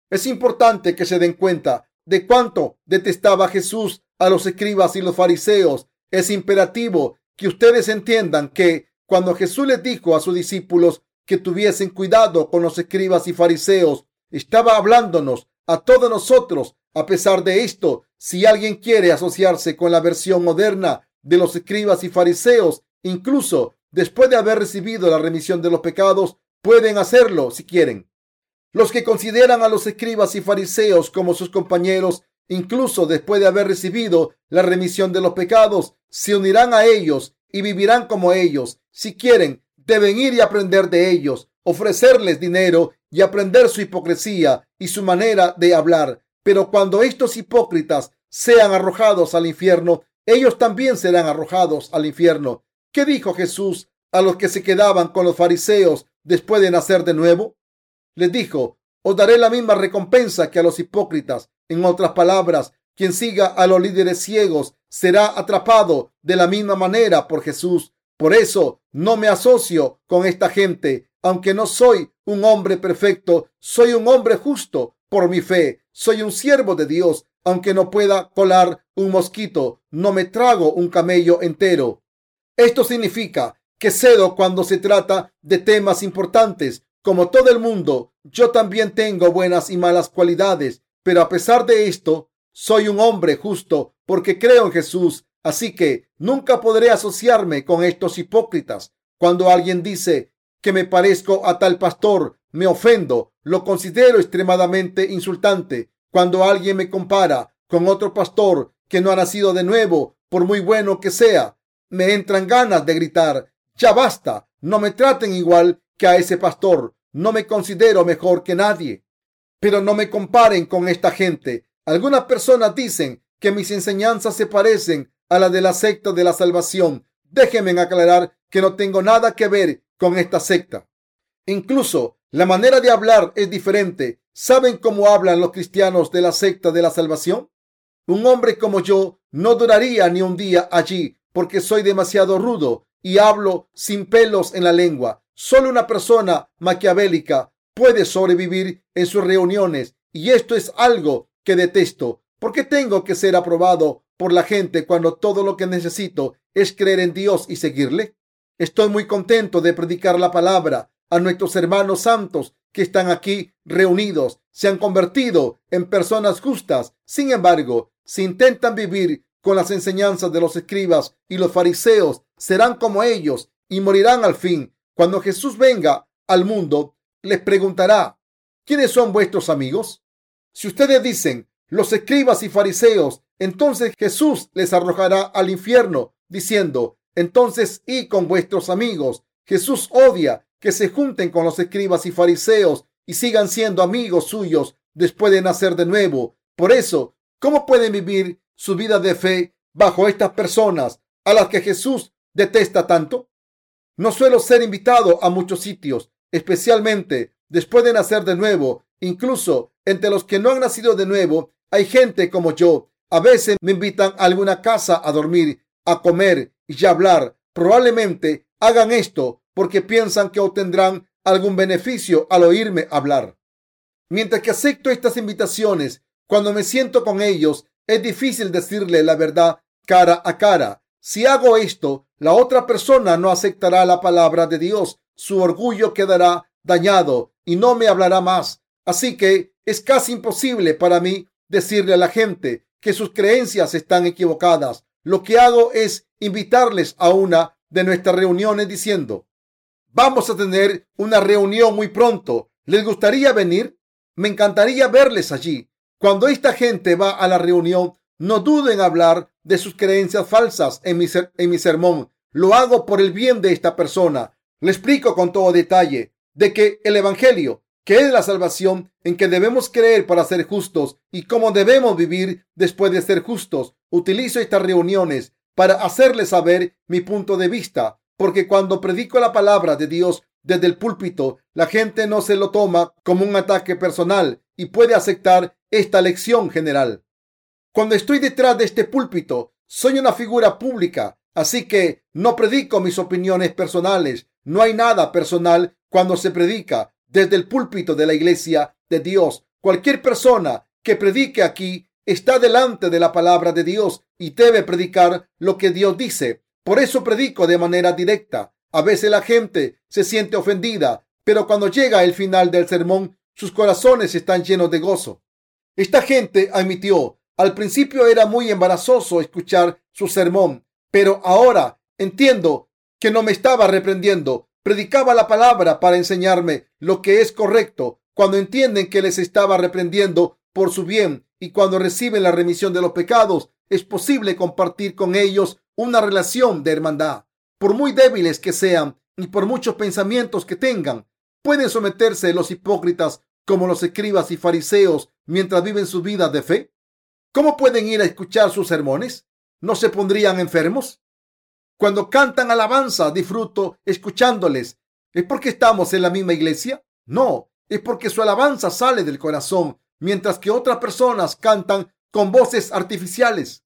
Es importante que se den cuenta de cuánto detestaba Jesús a los escribas y los fariseos. Es imperativo que ustedes entiendan que cuando Jesús les dijo a sus discípulos que tuviesen cuidado con los escribas y fariseos, estaba hablándonos a todos nosotros. A pesar de esto, si alguien quiere asociarse con la versión moderna de los escribas y fariseos, incluso después de haber recibido la remisión de los pecados, pueden hacerlo si quieren. Los que consideran a los escribas y fariseos como sus compañeros, incluso después de haber recibido la remisión de los pecados, se unirán a ellos y vivirán como ellos. Si quieren, deben ir y aprender de ellos, ofrecerles dinero y aprender su hipocresía y su manera de hablar. Pero cuando estos hipócritas sean arrojados al infierno, ellos también serán arrojados al infierno. ¿Qué dijo Jesús a los que se quedaban con los fariseos después de nacer de nuevo? Les dijo, os daré la misma recompensa que a los hipócritas. En otras palabras, quien siga a los líderes ciegos será atrapado de la misma manera por Jesús. Por eso no me asocio con esta gente. Aunque no soy un hombre perfecto, soy un hombre justo por mi fe. Soy un siervo de Dios. Aunque no pueda colar un mosquito, no me trago un camello entero. Esto significa que cedo cuando se trata de temas importantes como todo el mundo, yo también tengo buenas y malas cualidades, pero a pesar de esto, soy un hombre justo porque creo en Jesús, así que nunca podré asociarme con estos hipócritas. Cuando alguien dice que me parezco a tal pastor, me ofendo, lo considero extremadamente insultante. Cuando alguien me compara con otro pastor que no ha nacido de nuevo, por muy bueno que sea, me entran ganas de gritar, ya basta, no me traten igual a ese pastor. No me considero mejor que nadie. Pero no me comparen con esta gente. Algunas personas dicen que mis enseñanzas se parecen a la de la secta de la salvación. Déjenme aclarar que no tengo nada que ver con esta secta. Incluso la manera de hablar es diferente. ¿Saben cómo hablan los cristianos de la secta de la salvación? Un hombre como yo no duraría ni un día allí porque soy demasiado rudo y hablo sin pelos en la lengua. Solo una persona maquiavélica puede sobrevivir en sus reuniones y esto es algo que detesto. ¿Por qué tengo que ser aprobado por la gente cuando todo lo que necesito es creer en Dios y seguirle? Estoy muy contento de predicar la palabra a nuestros hermanos santos que están aquí reunidos. Se han convertido en personas justas. Sin embargo, si intentan vivir con las enseñanzas de los escribas y los fariseos, serán como ellos y morirán al fin. Cuando Jesús venga al mundo, les preguntará, ¿quiénes son vuestros amigos? Si ustedes dicen, los escribas y fariseos, entonces Jesús les arrojará al infierno, diciendo, entonces y con vuestros amigos. Jesús odia que se junten con los escribas y fariseos y sigan siendo amigos suyos después de nacer de nuevo. Por eso, ¿cómo pueden vivir su vida de fe bajo estas personas a las que Jesús detesta tanto? No suelo ser invitado a muchos sitios, especialmente después de nacer de nuevo. Incluso entre los que no han nacido de nuevo, hay gente como yo. A veces me invitan a alguna casa a dormir, a comer y a hablar. Probablemente hagan esto porque piensan que obtendrán algún beneficio al oírme hablar. Mientras que acepto estas invitaciones, cuando me siento con ellos, es difícil decirle la verdad cara a cara. Si hago esto, la otra persona no aceptará la palabra de Dios. Su orgullo quedará dañado y no me hablará más. Así que es casi imposible para mí decirle a la gente que sus creencias están equivocadas. Lo que hago es invitarles a una de nuestras reuniones diciendo, vamos a tener una reunión muy pronto. ¿Les gustaría venir? Me encantaría verles allí. Cuando esta gente va a la reunión, no duden en hablar de sus creencias falsas en mi, sermón. Lo hago por el bien de esta persona. Le explico con todo detalle de que el Evangelio, que es la salvación en que debemos creer para ser justos y cómo debemos vivir después de ser justos, utilizo estas reuniones para hacerles saber mi punto de vista, porque cuando predico la palabra de Dios desde el púlpito, la gente no se lo toma como un ataque personal y puede aceptar esta lección general. Cuando estoy detrás de este púlpito, soy una figura pública, así que no predico mis opiniones personales. No hay nada personal cuando se predica desde el púlpito de la iglesia de Dios. Cualquier persona que predique aquí está delante de la palabra de Dios y debe predicar lo que Dios dice. Por eso predico de manera directa. A veces la gente se siente ofendida, pero cuando llega el final del sermón, sus corazones están llenos de gozo. Esta gente admitió, al principio era muy embarazoso escuchar su sermón, pero ahora entiendo que no me estaba reprendiendo. Predicaba la palabra para enseñarme lo que es correcto. Cuando entienden que les estaba reprendiendo por su bien y cuando reciben la remisión de los pecados, es posible compartir con ellos una relación de hermandad. Por muy débiles que sean y por muchos pensamientos que tengan, pueden someterse los hipócritas como los escribas y fariseos mientras viven su vida de fe. ¿Cómo pueden ir a escuchar sus sermones? ¿No se pondrían enfermos? Cuando cantan alabanza, disfruto escuchándoles. ¿Es porque estamos en la misma iglesia? No, es porque su alabanza sale del corazón, mientras que otras personas cantan con voces artificiales.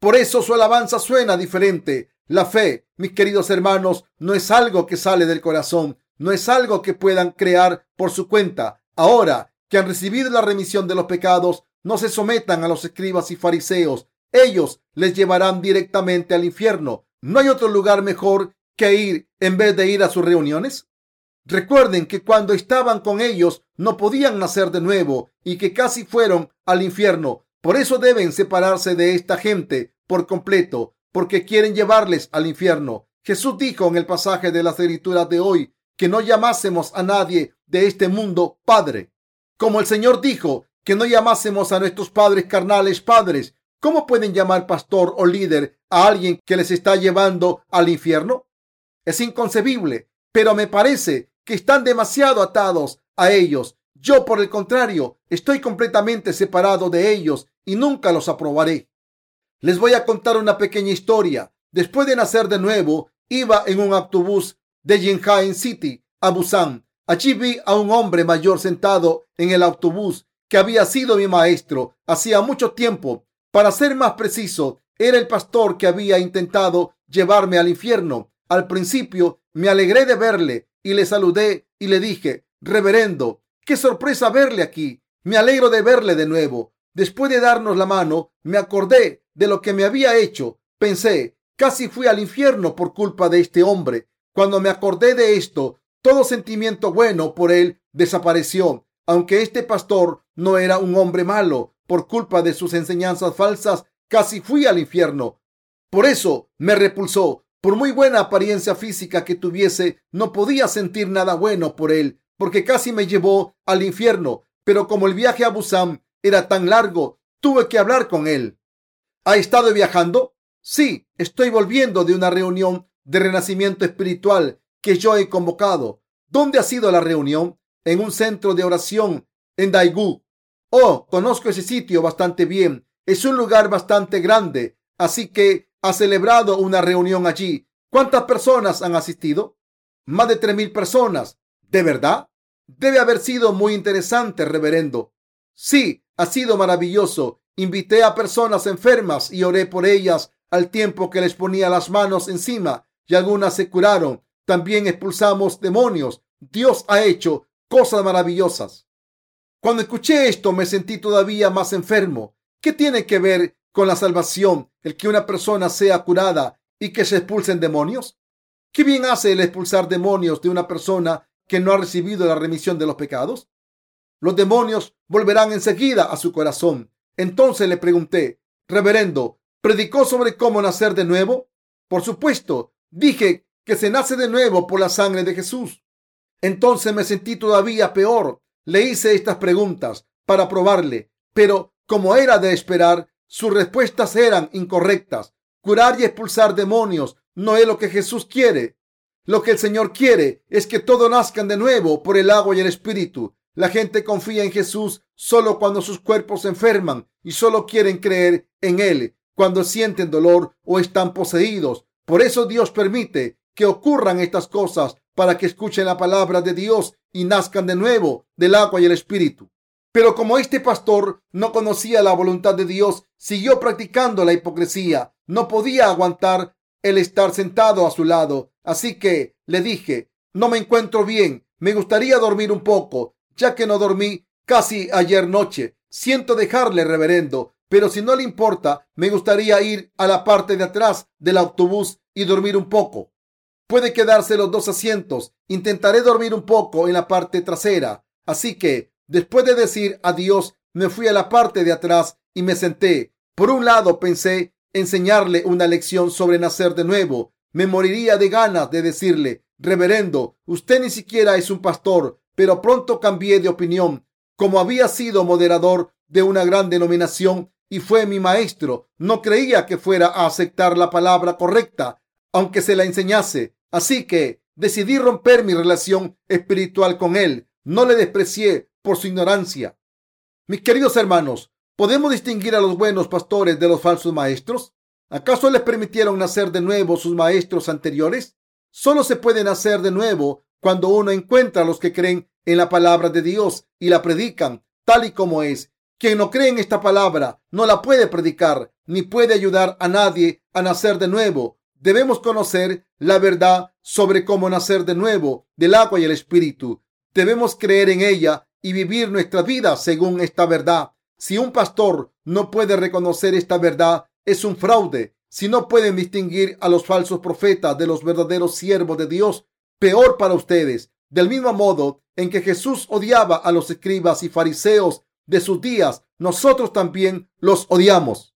Por eso su alabanza suena diferente. La fe, mis queridos hermanos, no es algo que sale del corazón, no es algo que puedan crear por su cuenta. Ahora que han recibido la remisión de los pecados, no se sometan a los escribas y fariseos. Ellos les llevarán directamente al infierno. ¿No hay otro lugar mejor que ir en vez de ir a sus reuniones? Recuerden que cuando estaban con ellos no podían nacer de nuevo y que casi fueron al infierno. Por eso deben separarse de esta gente por completo, porque quieren llevarles al infierno. Jesús dijo en el pasaje de las escrituras de hoy que no llamásemos a nadie de este mundo padre. Como el Señor dijo que no llamásemos a nuestros padres carnales padres, ¿cómo pueden llamar pastor o líder a alguien que les está llevando al infierno? Es inconcebible, pero me parece que están demasiado atados a ellos. Yo, por el contrario, estoy completamente separado de ellos y nunca los aprobaré. Les voy a contar una pequeña historia. Después de nacer de nuevo, iba en un autobús de Jinhain City a Busan. Allí vi a un hombre mayor sentado en el autobús que había sido mi maestro hacía mucho tiempo. Para ser más preciso, era el pastor que había intentado llevarme al infierno. Al principio me alegré de verle y le saludé y le dije, Reverendo, qué sorpresa verle aquí. Me alegro de verle de nuevo. Después de darnos la mano, me acordé de lo que me había hecho. Pensé, casi fui al infierno por culpa de este hombre. Cuando me acordé de esto, todo sentimiento bueno por él desapareció. Aunque este pastor no era un hombre malo, por culpa de sus enseñanzas falsas, casi fui al infierno. Por eso me repulsó. Por muy buena apariencia física que tuviese, no podía sentir nada bueno por él, porque casi me llevó al infierno. Pero como el viaje a Busan era tan largo, tuve que hablar con él. ¿Ha estado viajando? Sí, estoy volviendo de una reunión de renacimiento espiritual que yo he convocado. ¿Dónde ha sido la reunión? En un centro de oración en Daegu. Oh, conozco ese sitio bastante bien. Es un lugar bastante grande, así que ha celebrado una reunión allí. ¿Cuántas personas han asistido? Más de tres mil personas. ¿De verdad? Debe haber sido muy interesante, reverendo. Sí, ha sido maravilloso. Invité a personas enfermas y oré por ellas al tiempo que les ponía las manos encima y algunas se curaron. También expulsamos demonios. Dios ha hecho cosas maravillosas. Cuando escuché esto me sentí todavía más enfermo. ¿Qué tiene que ver con la salvación el que una persona sea curada y que se expulsen demonios? ¿Qué bien hace el expulsar demonios de una persona que no ha recibido la remisión de los pecados? Los demonios volverán enseguida a su corazón. Entonces le pregunté, reverendo, ¿predicó sobre cómo nacer de nuevo? Por supuesto, dije que se nace de nuevo por la sangre de Jesús. Entonces me sentí todavía peor. Le hice estas preguntas para probarle, pero como era de esperar, sus respuestas eran incorrectas. Curar y expulsar demonios no es lo que Jesús quiere. Lo que el Señor quiere es que todos nazcan de nuevo por el agua y el Espíritu. La gente confía en Jesús solo cuando sus cuerpos se enferman y solo quieren creer en Él cuando sienten dolor o están poseídos. Por eso Dios permite que ocurran estas cosas para que escuchen la palabra de Dios y nazcan de nuevo del agua y el Espíritu. Pero como este pastor no conocía la voluntad de Dios, siguió practicando la hipocresía. No podía aguantar el estar sentado a su lado. Así que le dije, no me encuentro bien, me gustaría dormir un poco, ya que no dormí casi ayer noche. Siento dejarle, reverendo, pero si no le importa, me gustaría ir a la parte de atrás del autobús y dormir un poco. Puede quedarse los dos asientos. Intentaré dormir un poco en la parte trasera. Así que, después de decir adiós, me fui a la parte de atrás y me senté. Por un lado pensé enseñarle una lección sobre nacer de nuevo. Me moriría de ganas de decirle, reverendo, usted ni siquiera es un pastor, pero pronto cambié de opinión. Como había sido moderador de una gran denominación y fue mi maestro, no creía que fuera a aceptar la palabra correcta, aunque se la enseñase. Así que decidí romper mi relación espiritual con él. No le desprecié por su ignorancia. Mis queridos hermanos, ¿Podemos distinguir a los buenos pastores de los falsos maestros? ¿Acaso les permitieron nacer de nuevo sus maestros anteriores? Solo se puede nacer de nuevo cuando uno encuentra a los que creen en la palabra de Dios y la predican tal y como es. Quien no cree en esta palabra no la puede predicar ni puede ayudar a nadie a nacer de nuevo. Debemos conocer la verdad sobre cómo nacer de nuevo del agua y el espíritu. Debemos creer en ella y vivir nuestra vida según esta verdad. Si un pastor no puede reconocer esta verdad, es un fraude. Si no pueden distinguir a los falsos profetas de los verdaderos siervos de Dios, peor para ustedes. Del mismo modo en que Jesús odiaba a los escribas y fariseos de sus días, nosotros también los odiamos.